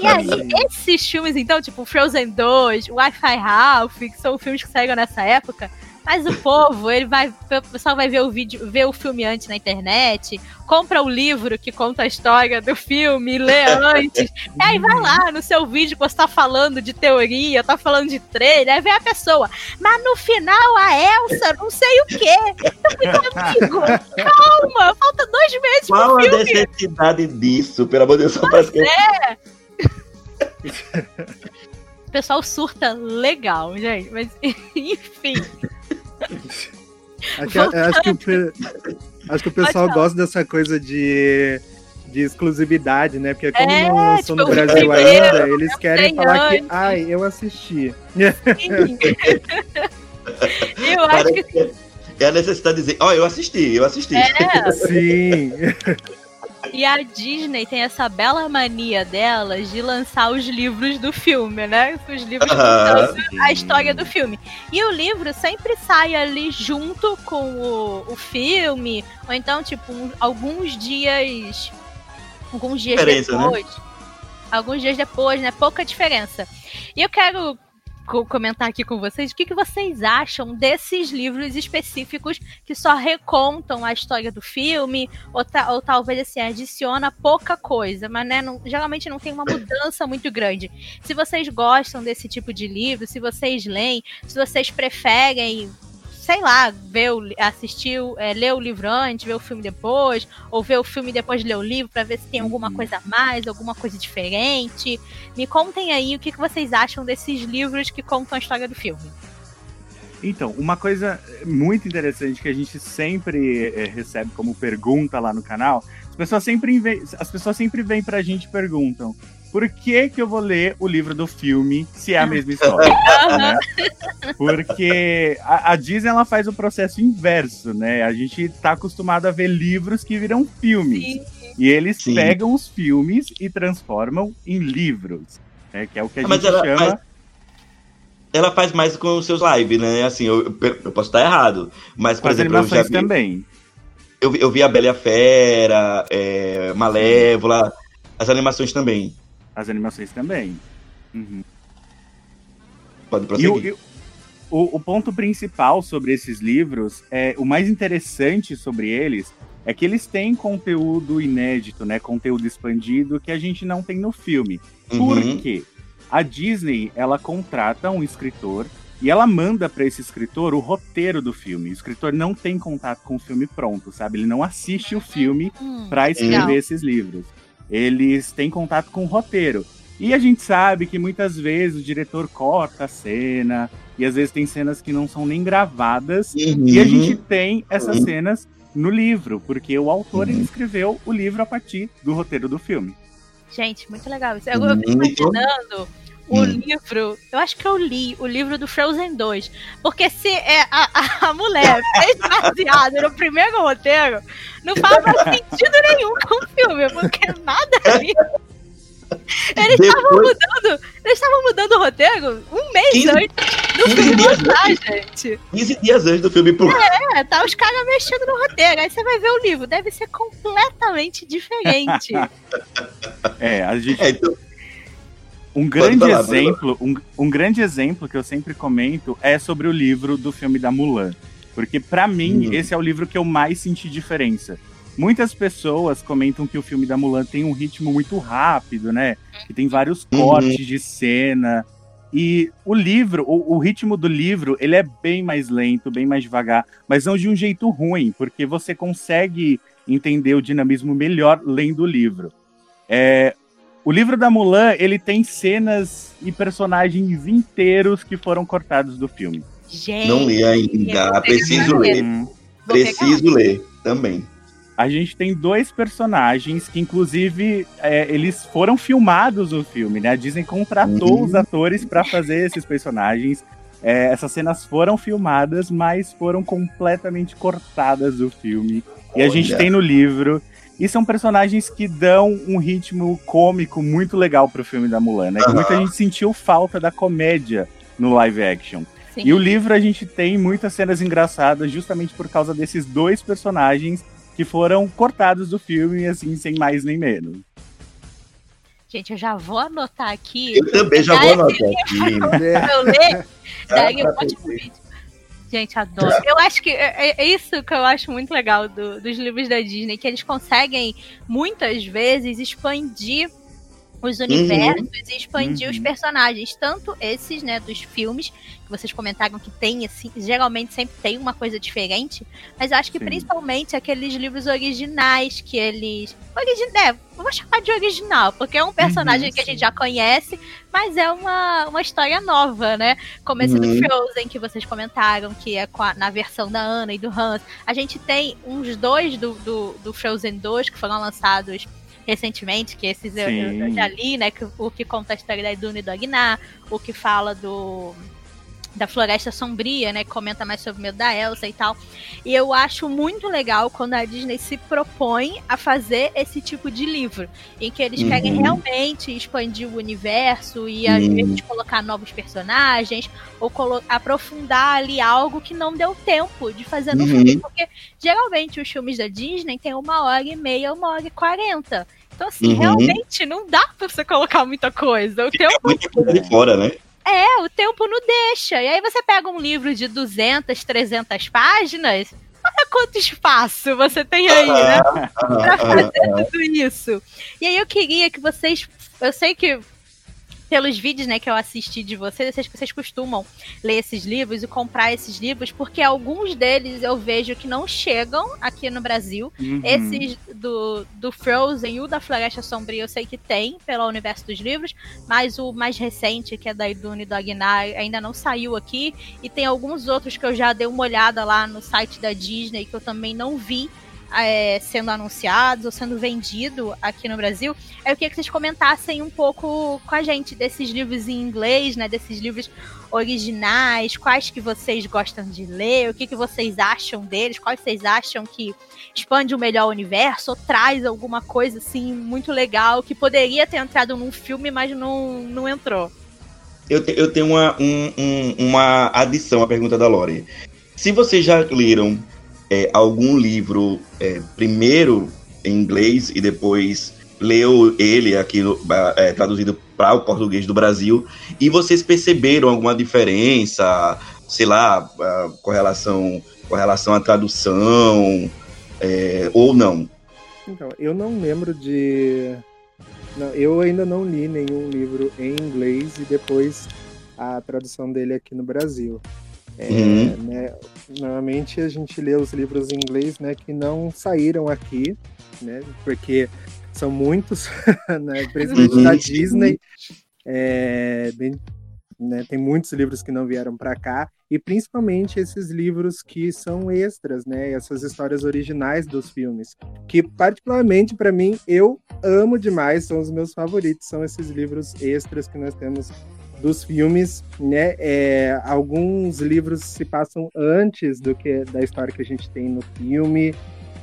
E aí, esses filmes, então, tipo Frozen 2, Wi-Fi Ralph, que são filmes que saíram nessa época, mas o povo, ele vai. O pessoal vai ver o vídeo, ver o filme antes na internet, compra o livro que conta a história do filme, lê antes. e aí vai lá no seu vídeo que você tá falando de teoria, tá falando de trailer, aí vem a pessoa. Mas no final a Elsa, não sei o quê. Eu amigo, calma, falta dois meses Qual pro a filme. necessidade disso? Pelo amor de Deus, só parece que O pessoal surta legal, gente. Mas, enfim. Acho que, acho que o, acho que o pessoal gosta dessa coisa de, de exclusividade, né? Porque como É, não lançou no tipo, Brasil primeiro, ainda, eles querem falar que, antes. ai, eu assisti. Sim. Eu acho parece que que é a necessidade de dizer, ó, eu assisti, eu assisti. é. Sim. E a Disney tem essa bela mania delas de lançar os livros do filme, né? Os livros Aham. contando a história do filme. E o livro sempre sai ali junto com o, o filme, ou então, tipo, um- alguns dias. Alguns dias Diferença, né? depois. Alguns dias depois, né? Pouca diferença. E eu quero comentar aqui com vocês o que, que vocês acham desses livros específicos que só recontam a história do filme, ou, ta- ou talvez assim, adiciona pouca coisa, mas né, não- geralmente não tem uma mudança muito grande. Se vocês gostam desse tipo de livro, se vocês leem, se vocês preferem, sei lá, ver assistir, é, ler o livro antes, ver o filme depois, ou ver o filme depois ler o livro para ver se tem alguma coisa a mais, alguma coisa diferente. Me contem aí o que, que vocês acham desses livros que contam a história do filme. Então, uma coisa muito interessante que a gente sempre eh, recebe como pergunta lá no canal, as pessoas sempre vêm, as pessoas sempre vêm pra gente e perguntam: por que que eu vou ler o livro do filme se é a mesma história? né? Porque a, a Disney ela faz o processo inverso, né? A gente tá acostumado a ver livros que viram filmes. Sim. E eles Sim. pegam os filmes e transformam em livros. né? Que é o que a Mas gente ela- chama. mas- Ela faz mais com os seus lives, né? Assim, eu, eu posso estar errado, mas, por Com as exemplo, eu já animações vi, também. eu, vi- eu vi a Bela e a Fera, é, Malévola, as animações também. As animações também. Uhum. Pode E o, prosseguir. e o- o ponto principal sobre esses livros, é o mais interessante sobre eles, é que eles têm conteúdo inédito, né? Conteúdo expandido que a gente não tem no filme. Por Uhum. quê? A Disney, ela contrata um escritor e ela manda para esse escritor o roteiro do filme. O escritor não tem contato com o filme pronto, sabe? Ele não assiste o filme Hum, para escrever esses livros. Eles têm contato com o roteiro. E a gente sabe que muitas vezes o diretor corta a cena, e às vezes tem cenas que não são nem gravadas, e a Uhum. gente tem essas Uhum. cenas no livro, porque o autor ele escreveu o livro a partir do roteiro do filme. Gente, muito legal isso. Eu, Uhum, eu fico então- imaginando o Hum. livro. Eu acho que eu li o livro do Frozen 2. Porque se é a, a, a mulher fez baseado no primeiro roteiro, não faz sentido nenhum com o filme, porque nada ali. Eles estavam Depois- mudando. Eles estavam mudando o roteiro um mês 15 antes do 15 filme dias lançar, gente. 15 dias antes do filme pro. É, tá os caras mexendo no roteiro. Aí você vai ver o livro, deve ser completamente diferente. É, a gente. É, então, Um grande pode exemplo, um, um grande exemplo que eu sempre comento é sobre o livro do filme da Mulan. Porque pra mim, Hum. esse é o livro que eu mais senti diferença. Muitas pessoas comentam que o filme da Mulan tem um ritmo muito rápido, né? Que tem vários Uhum. cortes de cena. E o livro, o, o ritmo do livro, ele é bem mais lento, bem mais devagar, mas não de um jeito ruim, porque você consegue entender o dinamismo melhor lendo o livro. É, o livro da Mulan, ele tem cenas e personagens inteiros que foram cortados do filme. Gente, não li ainda. Preciso ler. Hum. Preciso ler também. A gente tem dois personagens que, inclusive, é, eles foram filmados no filme, né? A Disney contratou Uhum. os atores para fazer esses personagens. É, essas cenas foram filmadas, mas foram completamente cortadas do filme. E a gente Olha. tem no livro. E são personagens que dão um ritmo cômico muito legal pro filme da Mulan, né? Que Aham. muita gente sentiu falta da comédia no live action. Sim. E o livro a gente tem muitas cenas engraçadas justamente por causa desses dois personagens que foram cortados do filme, assim, sem mais nem menos. Gente, eu já vou anotar aqui. Eu também já vou anotar aqui. Eu ler, daí um ótimo vídeo. Gente, adoro. Eu acho que é, é isso que eu acho muito legal do- dos livros da Disney, que eles conseguem muitas vezes expandir os universos e expandir Uhum. os personagens, tanto esses, né, dos filmes que vocês comentaram que tem assim, geralmente sempre tem uma coisa diferente, mas acho que Sim. principalmente aqueles livros originais que eles, origi é, eu vou chamar de original, porque é um personagem Uhum, que a gente já conhece, mas é uma, uma história nova, né? Como esse do Uhum. Frozen que vocês comentaram, que é com a- na versão da Anna e do Hans. A gente tem uns dois do, do, do Frozen 2 que foram lançados recentemente, que esses eu, eu- já li, né? Que, o que conta a história da Iduna e do Agnar, o que fala do da Floresta Sombria, né? Que comenta mais sobre o medo da Elsa e tal. E eu acho muito legal quando a Disney se propõe a fazer esse tipo de livro, em que eles querem Uhum. realmente expandir o universo e às Uhum. vezes colocar novos personagens ou aprofundar ali algo que não deu tempo de fazer no Uhum. filme, porque geralmente os filmes da Disney têm uma hora e meia, uma hora e quarenta. Então, assim, Uhum. realmente não dá pra você colocar muita coisa. O tempo Muita coisa de fora, né? é, o tempo não deixa. E aí você pega um livro de 200, 300 páginas, olha quanto espaço você tem aí, né? Ah, Pra ah, fazer ah. tudo isso. E aí eu queria que vocês. Eu sei que pelos vídeos né, que eu assisti de vocês, vocês, vocês costumam ler esses livros e comprar esses livros, porque alguns deles eu vejo que não chegam aqui no Brasil. Uhum. Esses do, do Frozen e o da Floresta Sombria eu sei que tem pelo universo dos livros, mas o mais recente, que é da Idune e do Agnar, ainda não saiu aqui. E tem alguns outros que eu já dei uma olhada lá no site da Disney que eu também não vi é, sendo anunciados ou sendo vendido aqui no Brasil. Eu queria que vocês comentassem um pouco com a gente desses livros em inglês, né? Desses livros originais, quais que vocês gostam de ler, o que, que vocês acham deles, quais vocês acham que expande o melhor universo ou traz alguma coisa assim muito legal que poderia ter entrado num filme, mas não, não entrou. Eu, te- eu tenho uma, um- um- uma adição à pergunta da Lore. Se vocês já leram é, algum livro é, primeiro em inglês e depois leu ele aqui é, traduzido para o português do Brasil e vocês perceberam alguma diferença, sei lá, com relação, com relação à tradução é, ou não? Então, eu não lembro de. Não, eu ainda não li nenhum livro em inglês e depois a tradução dele aqui no Brasil. É, Uhum. né, normalmente a gente lê os livros em inglês né, que não saíram aqui, né, porque são muitos, né, principalmente Uhum, da. Disney. É, bem- né? Tem muitos livros que não vieram para cá e principalmente esses livros que são extras, né? Essas histórias originais dos filmes, que particularmente para mim eu amo demais, são os meus favoritos, são esses livros extras que nós temos dos filmes, né? É, alguns livros se passam antes do que da história que a gente tem no filme.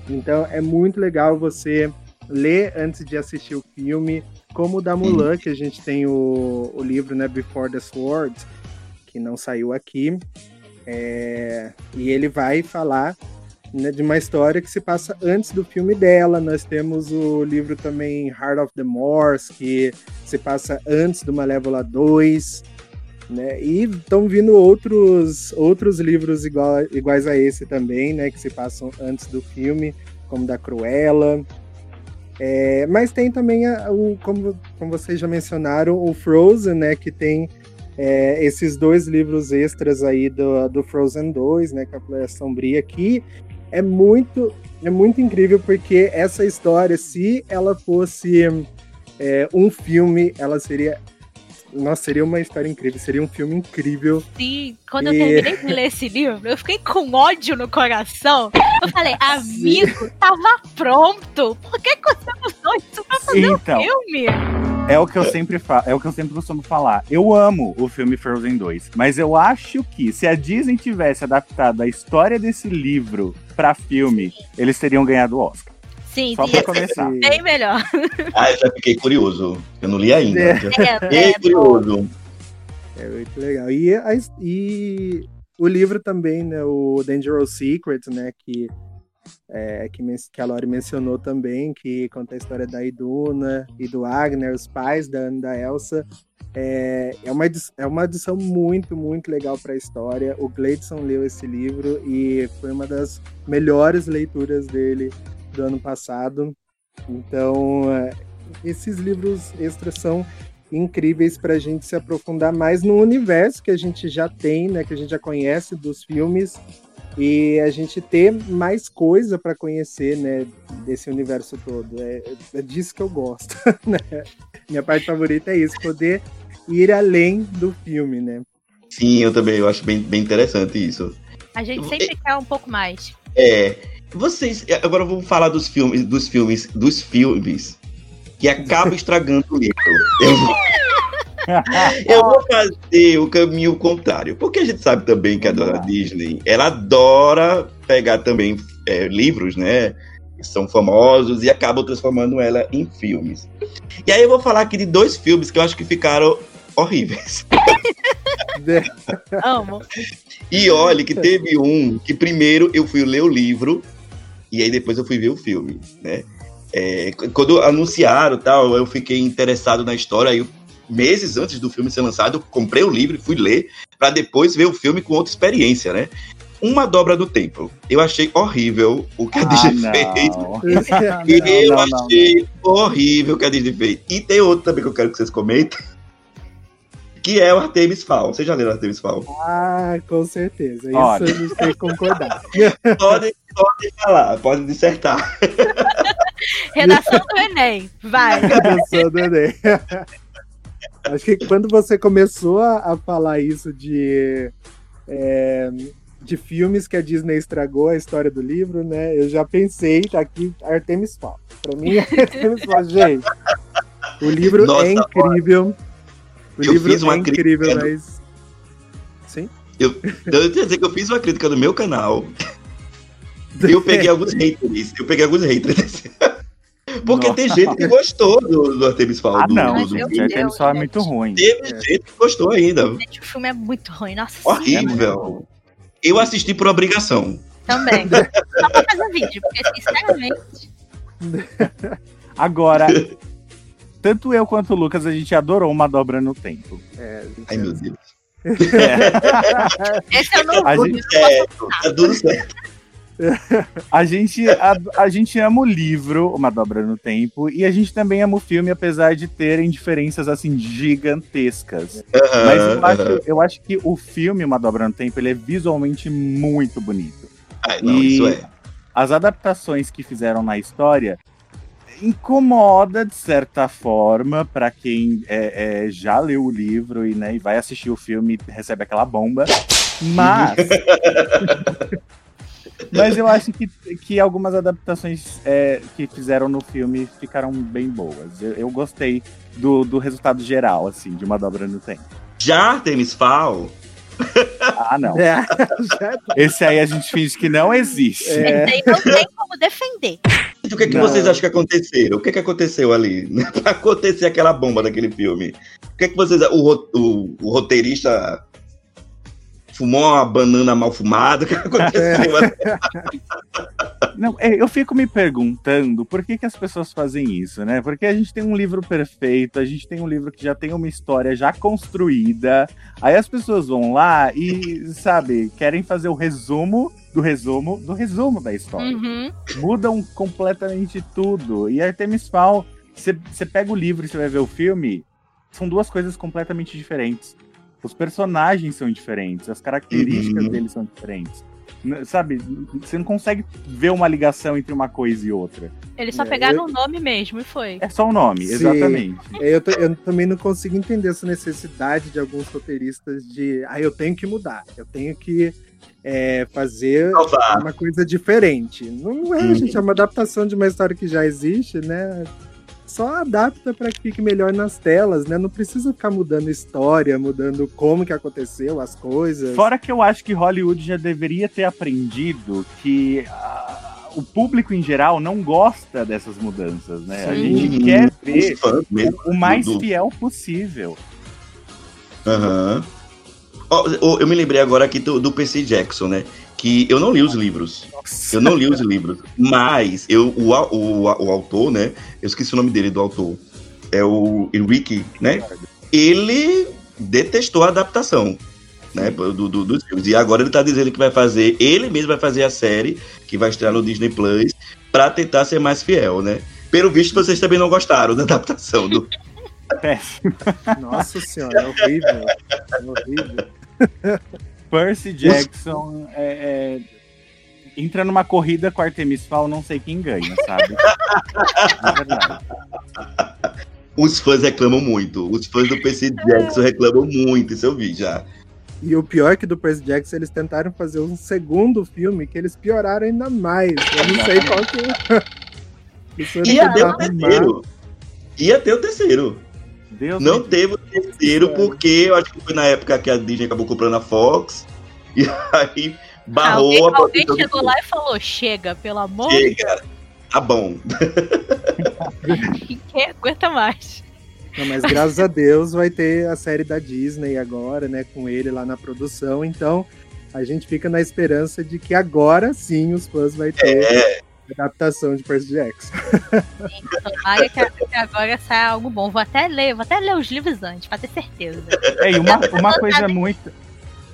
Então é muito legal você ler antes de assistir o filme, como o da Mulan, que a gente tem o, o livro, né, Before the Sword, que não saiu aqui. É, e ele vai falar né, de uma história que se passa antes do filme dela. Nós temos o livro também Heart of the Moors, que se passa antes do Malévola 2. Né? E estão vindo outros, outros livros igual, iguais a esse também, né? Que se passam antes do filme, como da Cruella. É, mas tem também, a- o, como, como vocês já mencionaram, o Frozen, né? Que tem é, esses dois livros extras aí do, do Frozen 2, né? Que é a Floresta Sombria, que é muito, é muito incrível, porque essa história, se ela fosse é, um filme, ela seria. Nossa, seria uma história incrível, seria um filme incrível. Sim, quando eu E- terminei de ler esse livro, eu fiquei com ódio no coração. Eu falei, amigo, tava pronto. Por que que você usou isso pra fazer Então. um filme? É o que eu sempre falo, é o que eu sempre costumo falar. Eu amo o filme Frozen 2, mas eu acho que se a Disney tivesse adaptado a história desse livro pra filme, eles teriam ganhado o Oscar. Sim, Só pra começar. bem melhor. Ah, eu já fiquei curioso. Eu não li ainda. É. Já É, fiquei é, curioso. É muito legal. E, e o livro também, né? O Dangerous Secret, né? Que, é, que, que a Lori mencionou também, que conta a história da Iduna e do Agner, os pais da Ana e da Elsa. É, é, uma, é uma edição muito, muito legal para a história. O Gleidson leu esse livro e foi uma das melhores leituras dele do ano passado. Então, é, esses livros extras são incríveis para a gente se aprofundar mais no universo que a gente já tem, né, que a gente já conhece dos filmes e a gente ter mais coisa para conhecer, né, desse universo todo. É, é disso que eu gosto, né? Minha parte favorita é isso, poder ir além do filme, né? Sim, eu também. Eu acho bem, bem interessante isso. A gente sempre quer um pouco mais. É. Vocês. Agora vamos falar dos filmes, dos filmes, dos filmes que acabam estragando o livro. Eu eu vou fazer o caminho contrário. Porque a gente sabe também que a dona Disney, ela adora pegar também é, livros, né? Que são famosos e acabam transformando ela em filmes. E aí eu vou falar aqui de dois filmes que eu acho que ficaram horríveis. Amo. E olha que teve um que primeiro eu fui ler o livro e aí depois eu fui ver o filme, né? É, quando anunciaram tal, eu fiquei interessado na história. Aí, eu- meses antes do filme ser lançado, eu comprei o livro e fui ler para depois ver o filme com outra experiência, né? Uma dobra do tempo. Eu achei horrível o que a Ah, Disney não. fez. Não, eu não, não, achei horrível o que a Disney fez. E tem outro também que eu quero que vocês comentem. Que é o Artemis Fowl. Vocês já leram Artemis Fowl? Ah, com certeza. Isso Olha. a gente tem que concordar. Pode, pode falar, pode dissertar. Redação do Enem, vai. Redação do Enem. Acho que quando você começou a, falar isso de, é, de filmes que a Disney estragou a história do livro, né? Eu já pensei, tá aqui, Artemis Fowl. Pra mim, Artemis Fowl, gente. O livro Nossa, é incrível. O eu livro fiz uma é incrível, crítica- mas. Sim? Eu, eu quero dizer que eu fiz uma crítica no meu canal. E eu peguei alguns haters. Eu peguei alguns haters. Porque tem gente que gostou do, do Artemis Fowl. Ah, do, não, do, do gente, filme. Artemis Fowl é muito ruim. Teve gente que gostou ainda. Gente, o filme é muito ruim, nossa. Horrível. Eu assisti por obrigação. Também. Só pra fazer vídeo, porque sinceramente. Agora, tanto eu quanto o Lucas, a gente adorou uma dobra no tempo. Ai, meu Deus. Esse eu não A vou. gente- Certo, tá tudo certo. A gente, a, a gente ama o livro, Uma Dobra no Tempo, e a gente também ama o filme, apesar de terem diferenças assim gigantescas. Mas eu acho, eu acho que o filme Uma Dobra no Tempo ele é visualmente muito bonito. Ai, não, e isso é. as adaptações que fizeram na história, incomoda de certa forma para quem é, é, já leu o livro e, né, e vai assistir o filme e recebe aquela bomba. Mas. Mas eu acho que, que algumas adaptações é, que fizeram no filme ficaram bem boas. Eu, eu gostei do, do resultado geral, assim, de uma dobra no tempo. Já Artemis Fowl. Ah, não. É, Esse aí a gente finge que não existe. É. Esse aí não tem como defender. O que, é que Não. vocês acham que aconteceram? O que, é que aconteceu ali? pra acontecer aquela bomba daquele filme? O que, é que vocês. O, o, o roteirista fumou uma banana mal fumada? O que aconteceu ali? Não, é, eu fico me perguntando por que, que as pessoas fazem isso, né? Porque a gente tem um livro perfeito, a gente tem um livro que já tem uma história já construída, aí as pessoas vão lá e, sabe, querem fazer o resumo do resumo do resumo da história. Uhum. Mudam completamente tudo. E Artemis Fowl, você pega o livro e você vai ver o filme, são duas coisas completamente diferentes. Os personagens são diferentes, as características Uhum. deles são diferentes. Sabe, você não consegue ver uma ligação entre uma coisa e outra. Eles só É, pegaram eu- o nome mesmo e foi. É só o nome, Sim. exatamente. eu, t- eu também não consigo entender essa necessidade de alguns roteiristas de. Ah, eu tenho que mudar, eu tenho que é, fazer Salvar. uma coisa diferente. Não é, Uhum. gente, é uma adaptação de uma história que já existe, né? Só adapta para que fique melhor nas telas, né? Não precisa ficar mudando história, mudando como que aconteceu as coisas. Fora que eu acho que Hollywood já deveria ter aprendido que ah, o público em geral não gosta dessas mudanças, né? A Sim. gente quer ver mesmo. o mais do- fiel possível. Aham. Ó, ó, eu me lembrei agora aqui do, do Percy Jackson, né? Que eu não li os livros. Eu não li os livros. Mas eu, o, o, o autor, né? Eu esqueci o nome dele, do autor. É o Enrique, né? Ele detestou a adaptação. Né, do, do- dos filmes. E agora ele tá dizendo que vai fazer, ele mesmo vai fazer a série, que vai estrear no Disney Plus, pra tentar ser mais fiel, né? Pelo visto, vocês também não gostaram da adaptação do. Péssimo. Nossa senhora, é horrível. É horrível. Percy Jackson é, é, entra numa corrida com Artemis Fowl, não sei quem ganha, sabe? É verdade. Os fãs reclamam muito. Os fãs do Percy Jackson reclamam muito, isso eu vi já. E o pior é que do Percy Jackson eles tentaram fazer um segundo filme que eles pioraram ainda mais. Eu não sei qual que é. Ia ter o terceiro. Ia ter o terceiro. Deus Não me- teve o terceiro, porque eu acho que foi na época que a Disney acabou comprando a Fox. E aí barrou alguém, a alguém chegou lá e falou: chega, pelo amor de Chega. Tá bom. Deus, quem aguenta mais? Não, mas graças a Deus vai ter a série da Disney agora, né? Com ele lá na produção. Então a gente fica na esperança de que agora sim os fãs vai ter É, adaptação de Percy Jackson. Tomara que, que agora saia algo bom. Vou até ler, vou até ler os livros antes, pra ter certeza. É, e uma, uma coisa muito.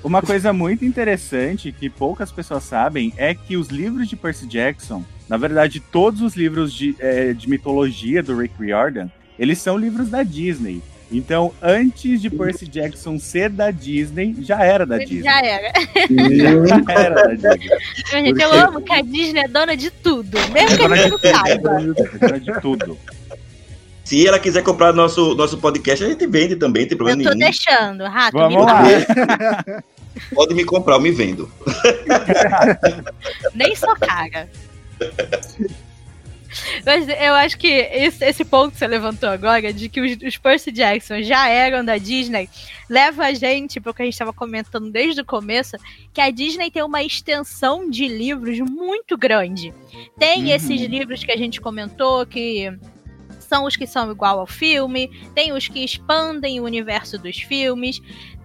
Uma coisa muito interessante que poucas pessoas sabem é que os livros de Percy Jackson, na verdade, todos os livros de, é, de mitologia do Rick Riordan, eles são livros da Disney. Então, antes de Percy Jackson ser da Disney, já era da Disney. Já era. Já era da Disney. Gente, eu amo que a Disney é dona de tudo, mesmo que a gente não saiba. Era de tudo. se ela quiser comprar nosso, nosso podcast, a gente vende também, tem Eu problema tô nenhum. deixando, rato. Vamos lá. Pode me comprar, eu me vendo. Nem sou cara. Mas eu acho que esse, esse ponto que você levantou agora, de que os, os Percy Jackson já eram da Disney, leva a gente para o que a gente estava comentando desde o começo, que a Disney tem uma extensão de livros muito grande. Tem Uhum. esses livros que a gente comentou que são os que são igual ao filme, tem os que expandem o universo dos filmes,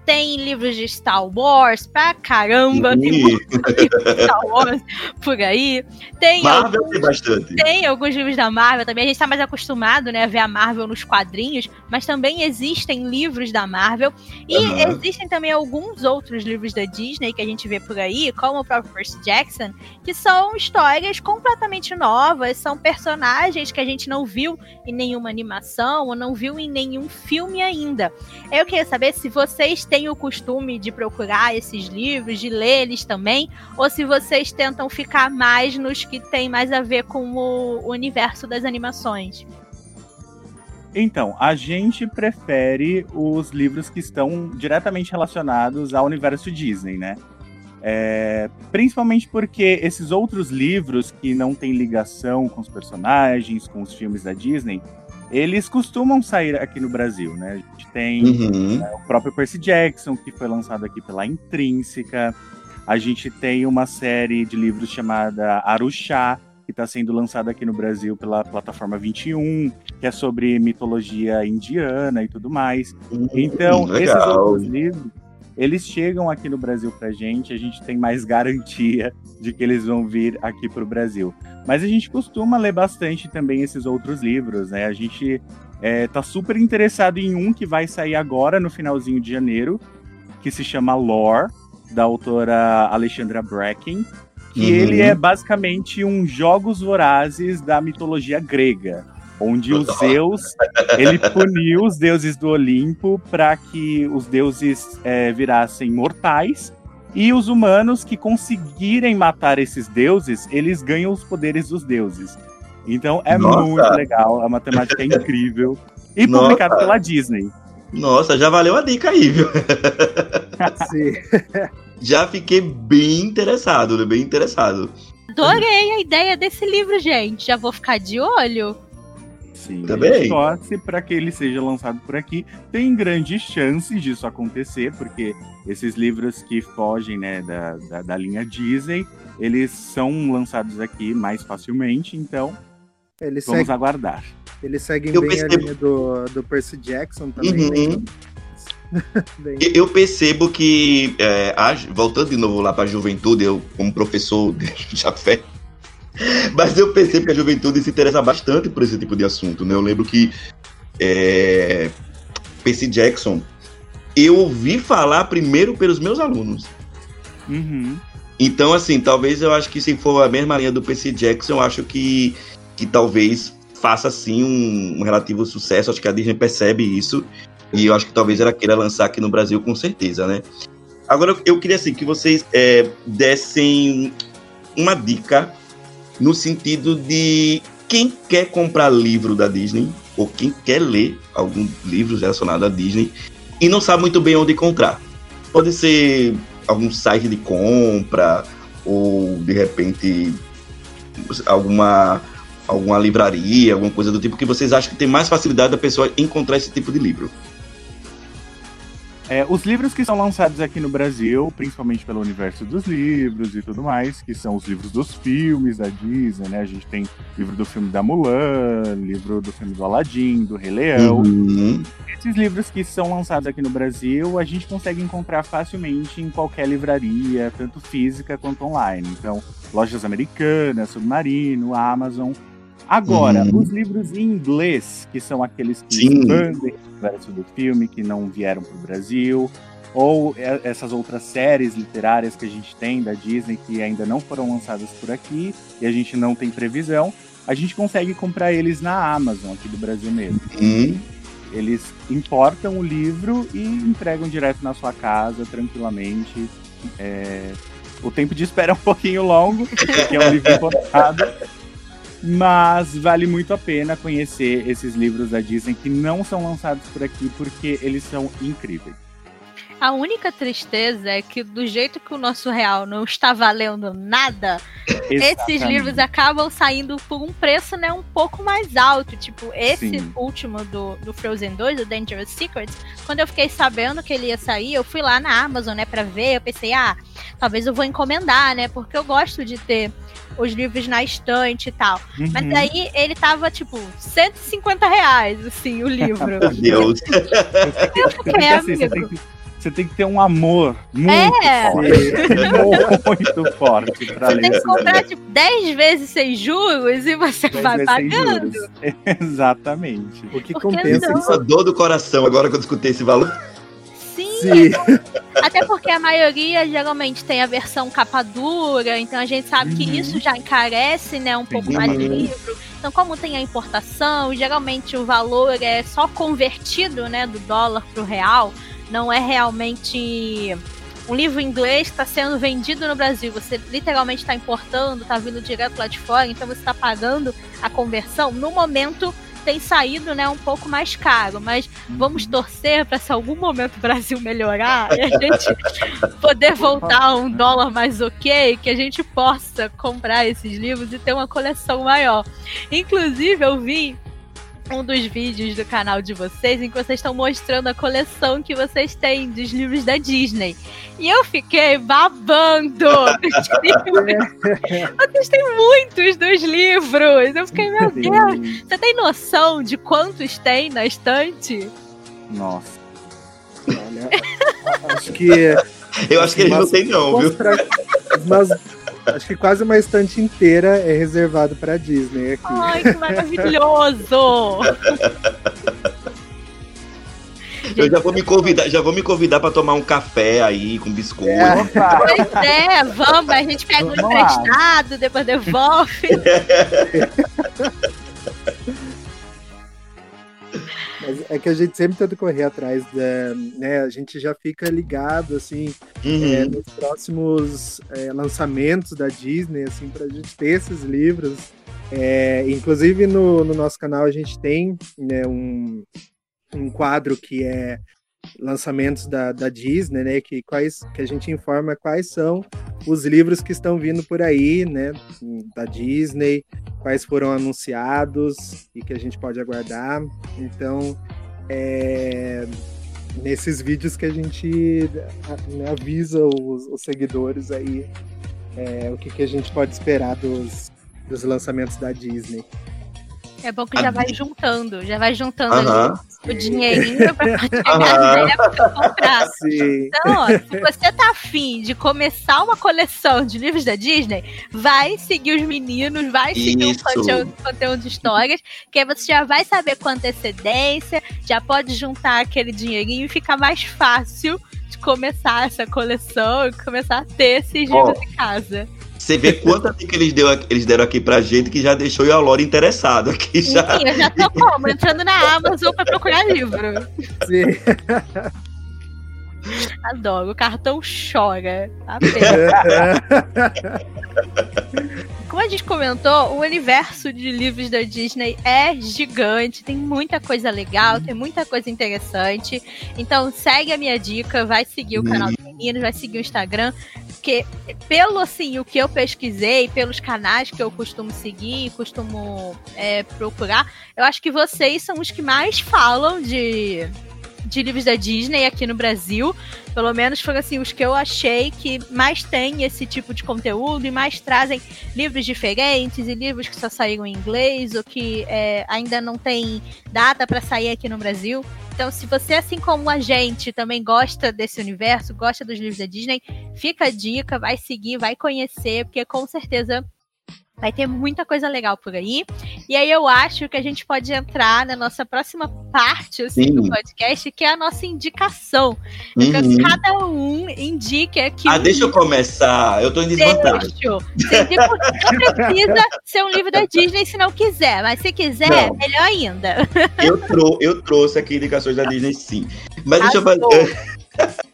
tem livros de Star Wars pra caramba, tem Ih, muito livro de Star Wars por aí. Tem Marvel alguns- tem bastante. tem alguns livros da Marvel também. A gente tá mais acostumado, né, a ver a Marvel nos quadrinhos, mas também existem livros da Marvel. E Aham. existem também alguns outros livros da Disney que a gente vê por aí, como o próprio Percy Jackson, que são histórias completamente novas, são personagens que a gente não viu em nenhuma animação ou não viu em nenhum filme ainda. Eu queria saber se vocês têm têm o costume de procurar esses livros, de ler eles também, ou se vocês tentam ficar mais nos que tem mais a ver com o universo das animações. Então, a gente prefere os livros que estão diretamente relacionados ao universo Disney, né? É, principalmente porque esses outros livros que não têm ligação com os personagens, com os filmes da Disney, eles costumam sair aqui no Brasil, né? A gente tem Uhum. né, o próprio Percy Jackson, que foi lançado aqui pela Intrínseca. A gente tem uma série de livros chamada Aruxá, que está sendo lançada aqui no Brasil pela plataforma 21, que é sobre mitologia indiana e tudo mais. Então, Hum, esses legal. outros livros, eles chegam aqui no Brasil pra gente, a gente tem mais garantia de que eles vão vir aqui pro Brasil. Mas a gente costuma ler bastante também esses outros livros, né? A gente é, tá super interessado em um que vai sair agora, no finalzinho de janeiro, que se chama Lore, da autora Alexandra Bracken, que Uhum. ele é basicamente um Jogos Vorazes da mitologia grega, onde o Zeus ele puniu os deuses do Olimpo para que os deuses é, virassem mortais e os humanos que conseguirem matar esses deuses, eles ganham os poderes dos deuses. Então é Nossa. muito legal, a matemática é incrível e Nossa. publicado pela Disney. Nossa, já valeu a dica aí, viu? Sim. Já fiquei bem interessado, né? Bem interessado. Adorei a ideia desse livro, gente. Já vou ficar de olho. Sim, Também. gente torce para que ele seja lançado por aqui. Tem grandes chances disso acontecer, porque esses livros que fogem né, da, da, da linha Disney, eles são lançados aqui mais facilmente, então Ele vamos segue, aguardar. eles seguem Eu bem percebo. a linha do, do Percy Jackson também. Uhum. Eu percebo que, é, voltando de novo lá para a juventude, eu, como professor de Jafé, mas eu percebo que a juventude se interessa bastante por esse tipo de assunto, né? Eu lembro que é, Percy Jackson, eu ouvi falar primeiro pelos meus alunos. Uhum. Então, assim, talvez eu acho que se for a mesma linha do Percy Jackson, eu acho que, que talvez faça sim um, um relativo sucesso. Acho que a Disney percebe isso. E eu acho que talvez ela queira lançar aqui no Brasil com certeza, né? Agora eu- queria assim que vocês é, dessem uma dica no sentido de quem quer comprar livro da Disney ou quem quer ler algum livro relacionado à Disney e não sabe muito bem onde encontrar. Pode ser algum site de compra ou de repente alguma alguma livraria, alguma coisa do tipo que vocês acham que tem mais facilidade da pessoa encontrar esse tipo de livro. É, os livros que são lançados aqui no Brasil, principalmente pelo universo dos livros e tudo mais, que são os livros dos filmes da Disney, né? A gente tem livro do filme da Mulan, livro do filme do Aladdin, do Rei Leão. Uhum. Esses livros que são lançados aqui no Brasil, a gente consegue encontrar facilmente em qualquer livraria, tanto física quanto online. Então, lojas americanas, Submarino, Amazon. Agora, Uhum. os livros em inglês, que são aqueles que Sim. expandem o universo do filme, que não vieram para o Brasil, ou e- essas outras séries literárias que a gente tem da Disney que ainda não foram lançadas por aqui e a gente não tem previsão, a gente consegue comprar eles na Amazon aqui do Brasil mesmo. Uhum. Eles importam o livro e entregam direto na sua casa, tranquilamente. É, O tempo de espera é um pouquinho longo, porque é um livro importado. Mas vale muito a pena conhecer esses livros da Disney que não são lançados por aqui, porque eles são incríveis. A única tristeza é que, do jeito que o nosso real não está valendo nada, esses Exatamente. livros acabam saindo por um preço né, um pouco mais alto. Tipo, esse Sim. último do, do Frozen 2, do Dangerous Secrets, quando eu fiquei sabendo que ele ia sair, eu fui lá na Amazon, né, pra ver. Eu pensei, ah, talvez eu vou encomendar, né, porque eu gosto de ter os livros na estante e tal. Mas Uhum. aí ele tava, tipo, 150 reais, assim, o livro. Meu Deus. Eu fiquei, amigo. Que, você tem que ter um amor muito É. forte. muito forte pra Você ler tem que comprar, tipo, 10 vezes sem juros e você Dez vai pagando. Exatamente. O que Por que compensa não? Essa dor do coração agora que eu escutei esse valor. Sim, Sim. até porque a maioria geralmente tem a versão capa dura, então a gente sabe que Uhum. isso já encarece, né, um pouco mais o Uhum. livro. Então, como tem a importação, geralmente o valor é só convertido, né, do dólar pro real. Não é realmente um livro inglês que está sendo vendido no Brasil. Você literalmente está importando, está vindo direto lá de fora, então você está pagando a conversão. No momento tem saído né, um pouco mais caro, mas vamos torcer para se algum momento o Brasil melhorar e a gente poder voltar a um dólar mais ok, que a gente possa comprar esses livros e ter uma coleção maior. Inclusive, eu vi um dos vídeos do canal de vocês em que vocês estão mostrando a coleção que vocês têm dos livros da Disney. E eu fiquei babando dos livros. Vocês têm muitos dos livros. Eu fiquei, meu Deus, você tem noção de quantos tem na estante? Nossa. Olha, acho que. Eu acho que ele não tem, não, viu? Mas acho que quase uma estante inteira é reservado para Disney aqui. Ai, que maravilhoso! Eu já vou me convidar, já vou me convidar para tomar um café aí com biscoito. Pois é, vamos, a gente pega um Vamos lá. emprestado, depois devolve. Mas é que a gente sempre tenta correr atrás da. Né, a gente já fica ligado, assim, Uhum. é, nos próximos é, lançamentos da Disney, assim, pra gente ter esses livros. É, inclusive no, no nosso canal a gente tem né, um, um quadro que é lançamentos da, da Disney, né? Que, quais, que a gente informa quais são os livros que estão vindo por aí, né? Da Disney, quais foram anunciados e que a gente pode aguardar. Então, é, nesses vídeos que a gente né, avisa os, os seguidores aí é, o que, que a gente pode esperar dos, dos lançamentos da Disney. É bom que já vai juntando, já vai juntando Aham. ali o dinheirinho pra chegar Aham. na época comprar. Sim. Então, ó, se você tá afim de começar uma coleção de livros da Disney, vai seguir os meninos, vai seguir o conteúdo, conteúdo de histórias, que aí você já vai saber com antecedência, já pode juntar aquele dinheirinho e fica mais fácil de começar essa coleção e começar a ter esses livros em casa. Você vê quanta dica eles, deu, eles deram aqui pra gente que já deixou o Alora interessado aqui já. Sim, eu já tô como? Entrando na Amazon pra procurar livro. Sim. Adoro, o cartão chora. Apenas. Como a gente comentou, o universo de livros da Disney é gigante, tem muita coisa legal, tem muita coisa interessante. Então segue a minha dica, vai seguir o canal dos meninos, vai seguir o Instagram, porque pelo assim, o que eu pesquisei, pelos canais que eu costumo seguir, costumo é, procurar, eu acho que vocês são os que mais falam de de livros da Disney aqui no Brasil. Pelo menos foram assim os que eu achei que mais tem esse tipo de conteúdo e mais trazem livros diferentes e livros que só saíram em inglês ou que é, ainda não tem data para sair aqui no Brasil. Então, se você, assim como a gente, também gosta desse universo, gosta dos livros da Disney, fica a dica, vai seguir, vai conhecer, porque com certeza vai ter muita coisa legal por aí. E aí eu acho que a gente pode entrar na nossa próxima parte assim, do podcast, que é a nossa indicação. Quero Uhum. que cada um indique aqui. Ah, um deixa eu começar. Eu tô em desvantagem. Deixa. Indica- Não precisa ser um livro da Disney se não quiser, mas se quiser, Não. melhor ainda. Eu, trou eu trouxe aqui indicações da Disney, sim. Mas deixa eu fazer.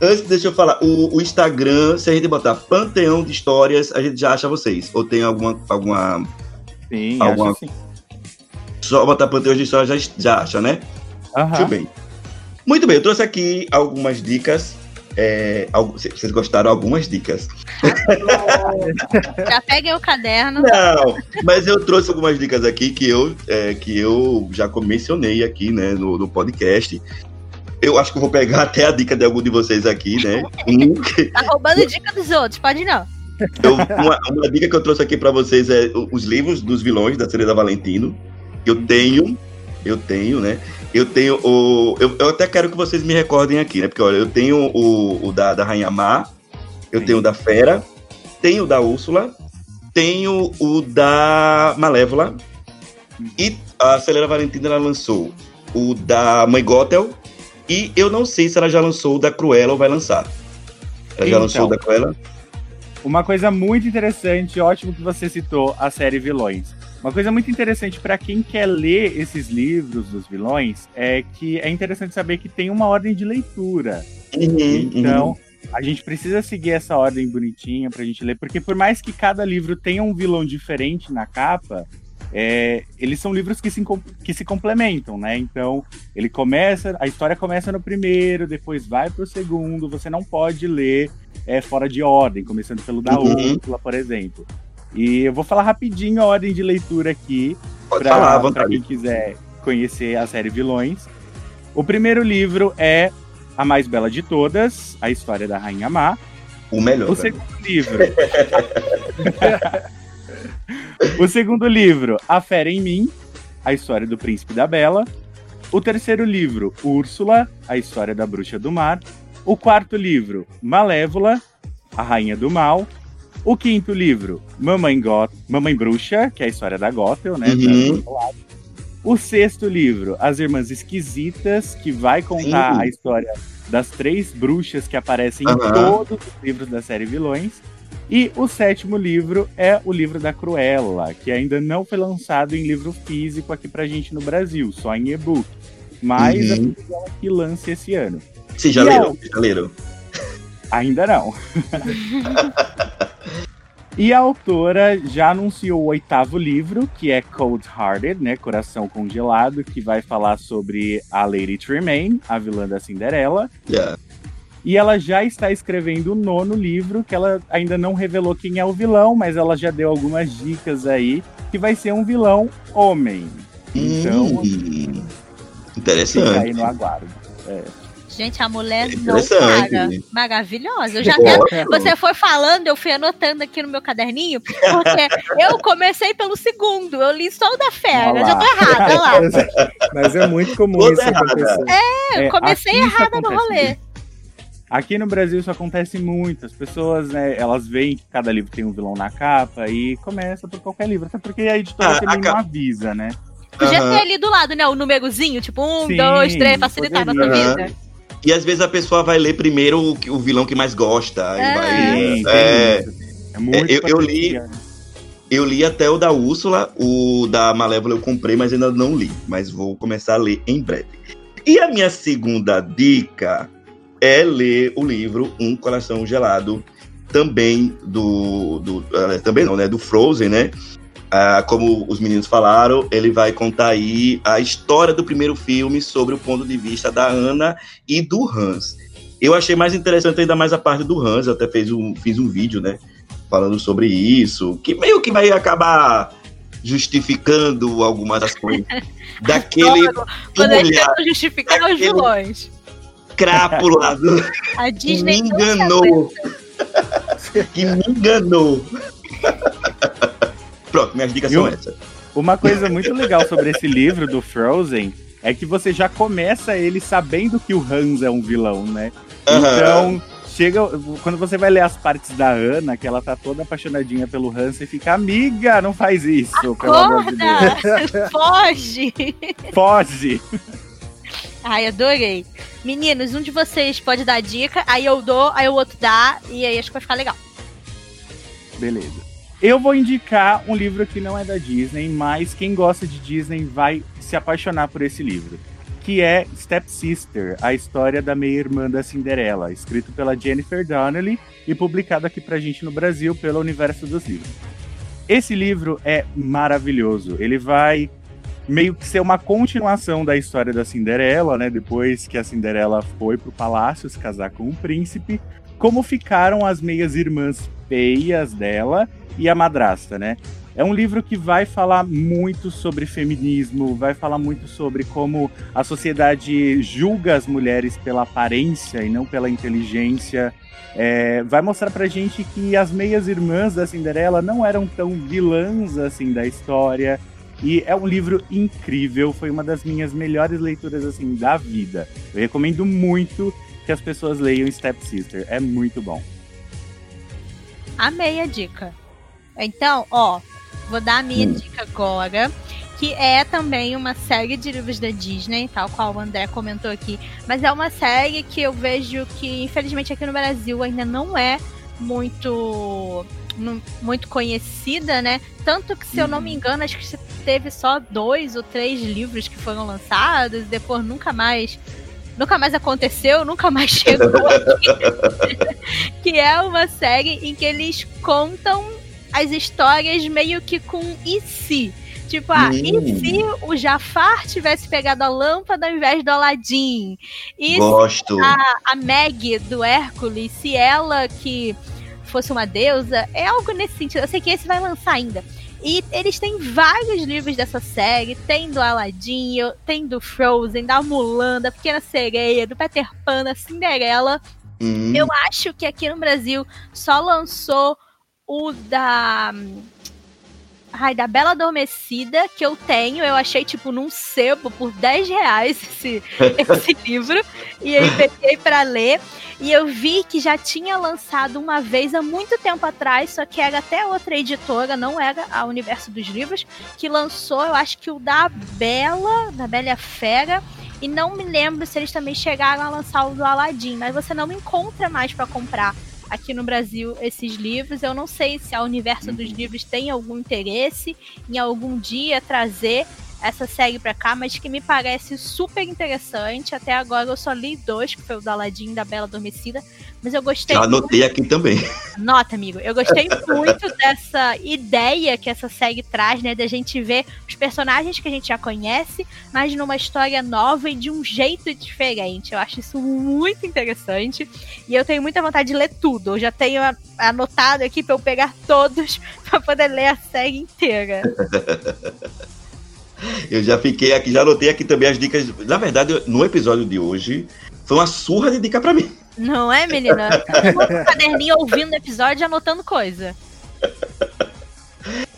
Antes, deixa eu falar. O, o Instagram, se a gente botar Panteão de Histórias, a gente já acha vocês. Ou tem alguma. alguma Sim, Alguma- acho sim. só botar Panteão de Histórias já, já acha, né? Aham. Muito bem. Muito bem, eu trouxe aqui algumas dicas. É, vocês gostaram algumas dicas? Já peguem o caderno. Não, mas eu trouxe algumas dicas aqui que eu, é, que eu já mencionei aqui, né, no, no podcast. Eu acho que eu vou pegar até a dica de algum de vocês aqui, né? Um Tá roubando dica dos outros, pode não. eu- uma, uma dica que eu trouxe aqui pra vocês é os livros dos vilões da série da Valentino. Eu tenho, eu tenho, né? Eu tenho o. Eu, eu até quero que vocês me recordem aqui, né? Porque olha, eu tenho o, o da, da Rainha Mar, eu Sim. tenho o da Fera, tenho o da Úrsula, tenho o da Malévola. E a Celera Valentina lançou o da Mãe Gothel. E eu não sei se ela já lançou o da Cruella ou vai lançar. Ela já Então. lançou o da Cruella? Uma coisa muito interessante, ótimo que você citou a série Vilões. Uma coisa muito interessante para quem quer ler esses livros dos vilões é que é interessante saber que tem uma ordem de leitura. Uhum, Então, uhum. a gente precisa seguir essa ordem bonitinha pra gente ler, porque por mais que cada livro tenha um vilão diferente na capa, é, eles são livros que se, que se complementam, né? Então, ele começa, a história começa no primeiro, depois vai pro segundo, você não pode ler é, fora de ordem, começando pelo da Uhum. Úrsula, por exemplo. E eu vou falar rapidinho a ordem de leitura aqui, vontade. quem quiser conhecer a série Vilões. O primeiro livro é A Mais Bela de Todas, a história da Rainha Má. O melhor. O segundo livro. o segundo livro, A Fera em Mim, a história do Príncipe da Bela. O terceiro livro, Úrsula, a história da Bruxa do Mar. O quarto livro, Malévola, a Rainha do Mal. O quinto livro, Mamãe, Got Mamãe Bruxa, que é a história da Gothel, né? Uhum. O sexto livro, As Irmãs Esquisitas, que vai contar Sim. a história das três bruxas que aparecem em Aham. todos os livros da série Vilões. E o sétimo livro é o livro da Cruella, que ainda não foi lançado em livro físico aqui pra gente no Brasil, só em e-book. Mas Uhum. a previsão é que lance esse ano. Vocês já E leram? a- já leram? Ainda não. e a autora já anunciou o oitavo livro, que é Cold Hearted, né? Coração Congelado, que vai falar sobre a Lady Tremaine, a vilã da Cinderela. Já. E ela já está escrevendo o nono livro, que ela ainda não revelou quem é o vilão, mas ela já deu algumas dicas aí, que vai ser um vilão homem. Então, Hum, fica aí interessante. no aguardo. É. Gente, a mulher não Interessante. para. Maravilhosa. Eu já até, você foi falando, eu fui anotando aqui no meu caderninho, porque eu comecei pelo segundo. Eu li só o da fera. Já tô errada olha lá. Mas é muito comum Toda isso errada. acontecer. É, eu É, comecei isso errada no rolê. Aqui no Brasil isso acontece muito. As pessoas, né, elas veem que cada livro tem um vilão na capa e começa por qualquer livro. Até porque a editora Ah, também a não avisa, né? Podia Aham. ter ali do lado, né? O númerozinho, tipo um, Sim, dois, três, facilitar na sua poderia. vida. E às vezes a pessoa vai ler primeiro o, o vilão que mais gosta. É. vai- Sim, é, isso. É muito eu- eu li- patricinha. eu li até o da Úrsula, o da Malévola eu comprei, mas ainda não li. Mas vou começar a ler em breve. E a minha segunda dica é ler o livro Um Coração Gelado, também do. do eh, também não, né? Do Frozen, né? Ah, como os meninos falaram, ele vai contar aí a história do primeiro filme sobre o ponto de vista da Ana e do Hans. Eu achei mais interessante ainda mais a parte do Hans, eu até fez um, fiz um vídeo, né? Falando sobre isso, que meio que vai acabar justificando algumas das coisas. Daquele Quando eles olhar justificar os aquele- vilões. Crápula do, A que Disney me não se enganou. que me enganou. Pronto, minhas dicas Eu- são essas. Uma coisa muito legal sobre esse livro do Frozen é que você já começa ele sabendo que o Hans é um vilão, né? Aham. Então, chega. Quando você vai ler as partes da Ana, que ela tá toda apaixonadinha pelo Hans, você fica, amiga, não faz isso, pelo amor de Deus. Acorda! Foge! Foge! Ai, adorei. Meninos, um de vocês pode dar dica, aí eu dou, aí o outro dá, e aí acho que vai ficar legal. Beleza. Eu vou indicar um livro que não é da Disney, mas quem gosta de Disney vai se apaixonar por esse livro. Que é Step Sister, a história da meia-irmã da Cinderela, escrito pela Jennifer Donnelly e publicado aqui pra gente no Brasil pelo Universo dos Livros. Esse livro é maravilhoso. Ele vai meio que ser uma continuação da história da Cinderela, né? Depois que a Cinderela foi pro palácio se casar com o príncipe, como ficaram as meias irmãs feias dela e a madrasta, né? É um livro que vai falar muito sobre feminismo, vai falar muito sobre como a sociedade julga as mulheres pela aparência e não pela inteligência. É, vai mostrar pra gente que as meias irmãs da Cinderela não eram tão vilãs assim da história. E é um livro incrível, foi uma das minhas melhores leituras assim da vida. Eu recomendo muito que as pessoas leiam Step Sister, é muito bom. Amei a dica. Então, ó, vou dar a minha Hum. dica agora, que é também uma série de livros da Disney, tal qual o André comentou aqui, mas é uma série que eu vejo que, infelizmente, aqui no Brasil ainda não é muito muito conhecida, né? Tanto que, se eu não me engano, acho que teve só dois ou três livros que foram lançados, e depois nunca mais. Nunca mais aconteceu, nunca mais chegou que é uma série em que eles contam as histórias meio que com e se. Tipo, ah, e Hum. se o Jafar tivesse pegado a lâmpada ao invés do Aladdin? E se Gosto. a, a Meg do Hércules, se ela que fosse uma deusa, é algo nesse sentido. Eu sei que esse vai lançar ainda. E eles têm vários livros dessa série. Tem do Aladdin, tem do Frozen, da Mulan, da Pequena Sereia, do Peter Pan, da Cinderela. Hum. Eu acho que aqui no Brasil só lançou o da. Ai, da Bela Adormecida, que eu tenho. Eu achei, tipo, num sebo por 10 reais esse, esse livro. E aí peguei pra ler. E eu vi que já tinha lançado uma vez há muito tempo atrás, só que era até outra editora, não era a Universo dos Livros, que lançou, eu acho que o da Bela, da Bela Fera. E não me lembro se eles também chegaram a lançar o do Aladdin, mas você não encontra mais pra comprar aqui no Brasil esses livros. Eu não sei se a Universo dos Livros tem algum interesse em algum dia trazer essa série pra cá, mas que me parece super interessante. Até agora eu só li dois, que foi o Aladdin e da Bela Adormecida, mas eu gostei Já muito. anotei aqui também. Nota, amigo, eu gostei muito dessa ideia que essa série traz, né? Da gente ver os personagens que a gente já conhece, mas numa história nova e de um jeito diferente. Eu acho isso muito interessante. E eu tenho muita vontade de ler tudo. Eu já tenho anotado aqui pra eu pegar todos pra poder ler a série inteira. Eu já fiquei aqui, já anotei aqui também as dicas. Na verdade, no episódio de hoje, foi uma surra de dica pra mim. Não é, menina? Eu tô com um caderninho ouvindo o episódio e anotando coisa.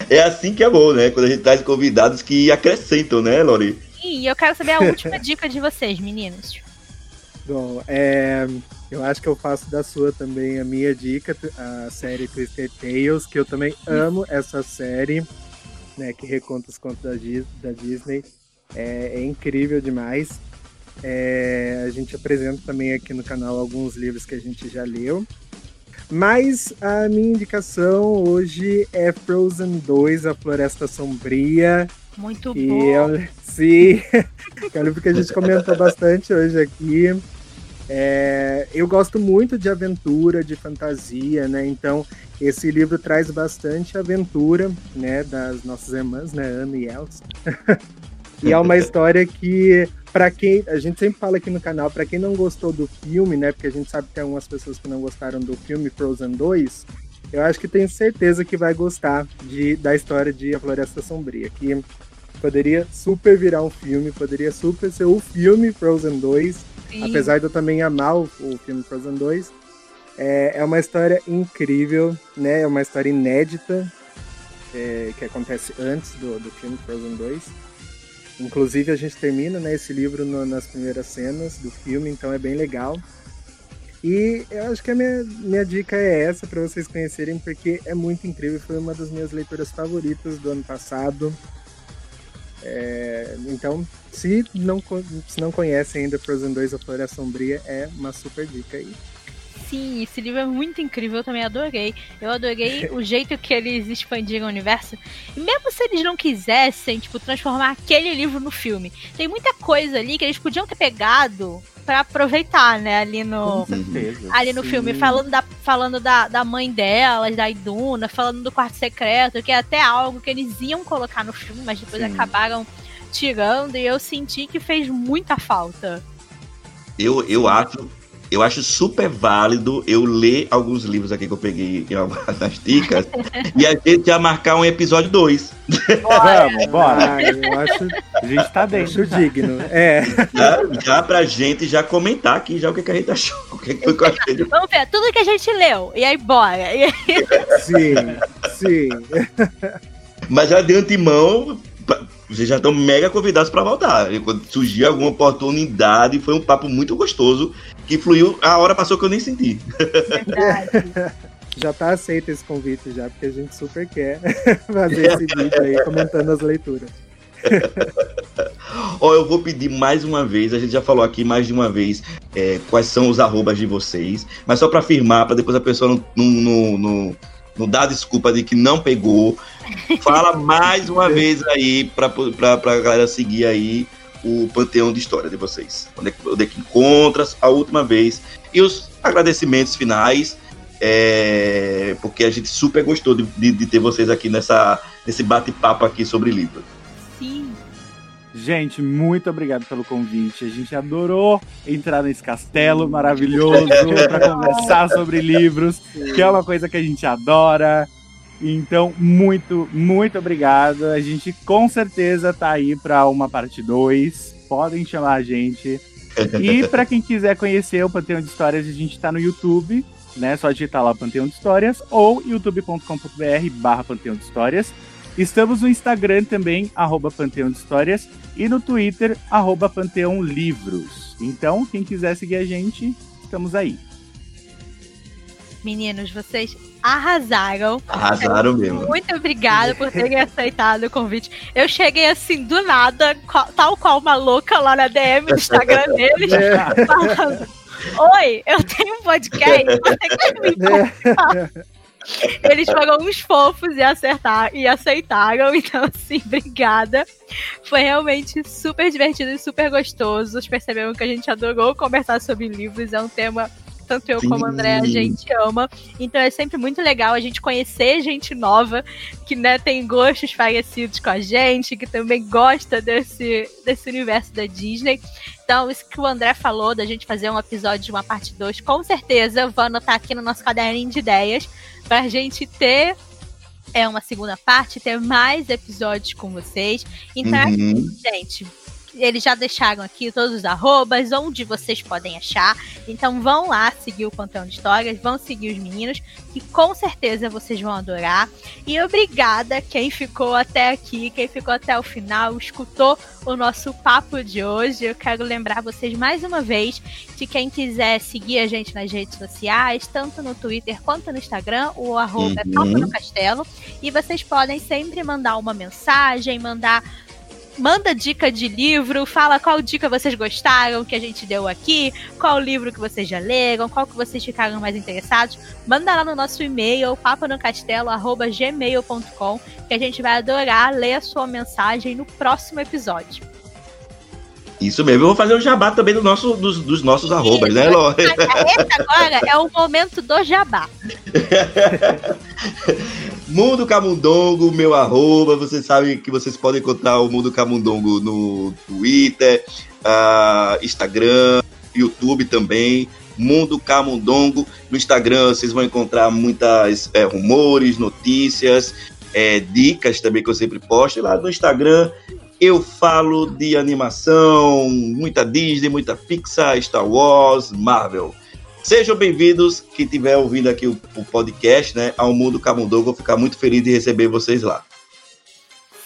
É assim que é bom, né? Quando a gente traz convidados que acrescentam, né, Lori? E eu quero saber a última dica de vocês, meninos. Bom, é, eu acho que eu faço da sua também a minha dica, a série Twisted Tales, que eu também amo essa série, né, que reconta os contos da, Dis- da Disney. É, é incrível demais. É, a gente apresenta também aqui no canal alguns livros que a gente já leu. Mas a minha indicação hoje é Frozen 2, A Floresta Sombria. Muito bom. é sim, é um livro que a gente comentou bastante hoje aqui. É, eu gosto muito de aventura, de fantasia, né? Então, esse livro traz bastante aventura, né? Das nossas irmãs, né? Ana e Elsa. e é uma história que, para quem. A gente sempre fala aqui no canal, para quem não gostou do filme, né? Porque a gente sabe que tem algumas pessoas que não gostaram do filme Frozen 2. Eu acho que tenho certeza que vai gostar de, da história de A Floresta Sombria, que poderia super virar um filme, poderia super ser o filme Frozen 2, Sim. apesar de eu também amar o, o filme Frozen 2. É, é uma história incrível, né? É uma história inédita, é, que acontece antes do, do filme Frozen 2. Inclusive, a gente termina né, esse livro no- nas primeiras cenas do filme, então é bem legal. E eu acho que a minha, minha dica é essa para vocês conhecerem, porque é muito incrível. Foi uma das minhas leituras favoritas do ano passado. É, então, se não, se não conhecem ainda Frozen 2 A Floresta Sombria, é uma super dica aí. Sim, esse livro é muito incrível, eu também adorei. Eu adorei o jeito que eles expandiram o universo. E mesmo se eles não quisessem, tipo, transformar aquele livro no filme, tem muita coisa ali que eles podiam ter pegado pra aproveitar, né, ali no. certeza. Ali no Sim. filme, falando, da, falando da, da mãe delas, da Iduna, falando do quarto secreto, que é até algo que eles iam colocar no filme, mas depois Sim. acabaram tirando, e eu senti que fez muita falta. Eu, eu acho. Eu acho super válido eu ler alguns livros aqui que eu peguei em algumas das dicas e a gente já marcar um episódio 2. Vamos, bora. Ah, eu acho, A gente tá dentro. digno. É, Já, já pra gente já comentar aqui já o que, que a gente achou. O que, que foi que eu achei. Vamos ver, tudo que a gente leu, e aí bora. E aí, sim, sim. Mas já de antemão, vocês já estão mega convidados para voltar. Quando surgir alguma oportunidade, foi um papo muito gostoso que fluiu. A hora passou que eu nem senti. Já tá aceito esse convite já, porque a gente super quer fazer esse vídeo aí comentando as leituras. Ó, eu vou pedir mais uma vez, a gente já falou aqui mais de uma vez é, quais são os arrobas de vocês, mas só para afirmar, para depois a pessoa não, não, não, não, Não dá desculpa de que não pegou. Fala mais uma vez aí pra, pra galera seguir aí o panteão de história de vocês. Onde é, que, onde é que a última vez. E os agradecimentos finais. é, porque a gente super gostou de, de- de ter vocês aqui nessa, nesse bate-papo aqui sobre livro. Gente, muito obrigado pelo convite. A gente adorou entrar nesse castelo maravilhoso para conversar sobre livros, que é uma coisa que a gente adora. Então, muito, muito obrigado. A gente com certeza tá aí para uma parte 2. Podem chamar a gente. E para quem quiser conhecer o Panteão de Histórias, a gente tá no YouTube, né? Só digitar lá Panteão de Histórias ou youtube.com.br barra Panteão de Histórias. Estamos no Instagram também, arroba Panteão de Histórias, e no Twitter, arroba Panteão Livros. Então, quem quiser seguir a gente, estamos aí. Meninos, vocês arrasaram. Arrasaram mesmo. Muito obrigada por terem aceitado o convite. Eu cheguei assim do nada, tal qual uma louca lá na DM do Instagram deles, É. falando: Oi, eu tenho um podcast, você quer me participar?" Eles foram uns fofos e acertar e aceitaram, então assim, obrigada. Foi realmente super divertido e super gostoso. Vocês perceberam que a gente adorou conversar sobre livros, é um tema que tanto eu como o André a Sim. gente ama. Então é sempre muito legal a gente conhecer gente nova que né, tem gostos parecidos com a gente, que também gosta desse, desse universo da Disney. Então, isso que o André falou, da gente fazer um episódio de uma parte 2, com certeza eu vou anotar aqui no nosso caderninho de ideias pra gente ter é uma segunda parte, ter mais episódios com vocês. Então, é Uhum. assim, gente, eles já deixaram aqui todos os arrobas, onde vocês podem achar. Então vão lá seguir o Panteão de Histórias, vão seguir os meninos, que com certeza vocês vão adorar. E obrigada quem ficou até aqui, quem ficou até o final, escutou o nosso papo de hoje. Eu quero lembrar vocês mais uma vez de quem quiser seguir a gente nas redes sociais, tanto no Twitter quanto no Instagram, o arroba é Uhum. Papo no Castelo. E vocês podem sempre mandar uma mensagem, mandar manda dica de livro, fala qual dica vocês gostaram que a gente deu aqui, qual livro que vocês já leram, qual que vocês ficaram mais interessados. Manda lá no nosso e-mail, paponocastelo.gmail.com, que a gente vai adorar ler a sua mensagem no próximo episódio. Isso mesmo. Eu vou fazer o jabá também do nosso, dos, dos nossos arrobas, né, Ló? Esse agora é o momento do jabá. Mundo Camundongo, meu arroba. Vocês sabem que vocês podem encontrar o Mundo Camundongo no Twitter, ah, Instagram, YouTube também. Mundo Camundongo. No Instagram vocês vão encontrar muitas é, rumores, notícias, é, dicas também que eu sempre posto. E lá no Instagram eu falo de animação, muita Disney, muita Pixar, Star Wars, Marvel. Sejam bem-vindos, quem estiver ouvindo aqui o, o podcast, né, ao Mundo Camundongo. Vou ficar muito feliz de receber vocês lá.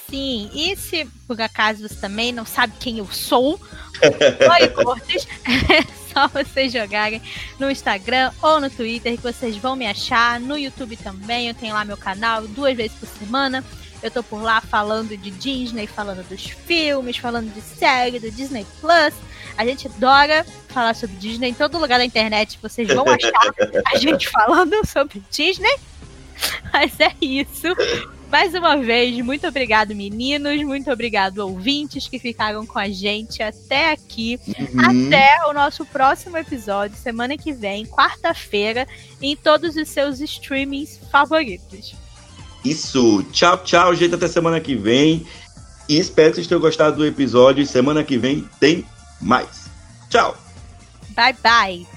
Sim, e se por acaso você também não sabe quem eu sou, Oi, Cortes, só vocês jogarem no Instagram ou no Twitter que vocês vão me achar. No YouTube também, eu tenho lá meu canal duas vezes por semana. Eu tô por lá falando de Disney, falando dos filmes, falando de série, do Disney Plus. A gente adora falar sobre Disney em todo lugar da internet. Vocês vão achar a gente falando sobre Disney. Mas é isso. Mais uma vez, muito obrigado, meninos. Muito obrigado, ouvintes que ficaram com a gente até aqui. Uhum. Até o nosso próximo episódio, semana que vem, quarta-feira, em todos os seus streamings favoritos. Isso. Tchau, tchau, gente. Até semana que vem. E espero que vocês tenham gostado do episódio. Semana que vem tem mais. Tchau. Bye, bye.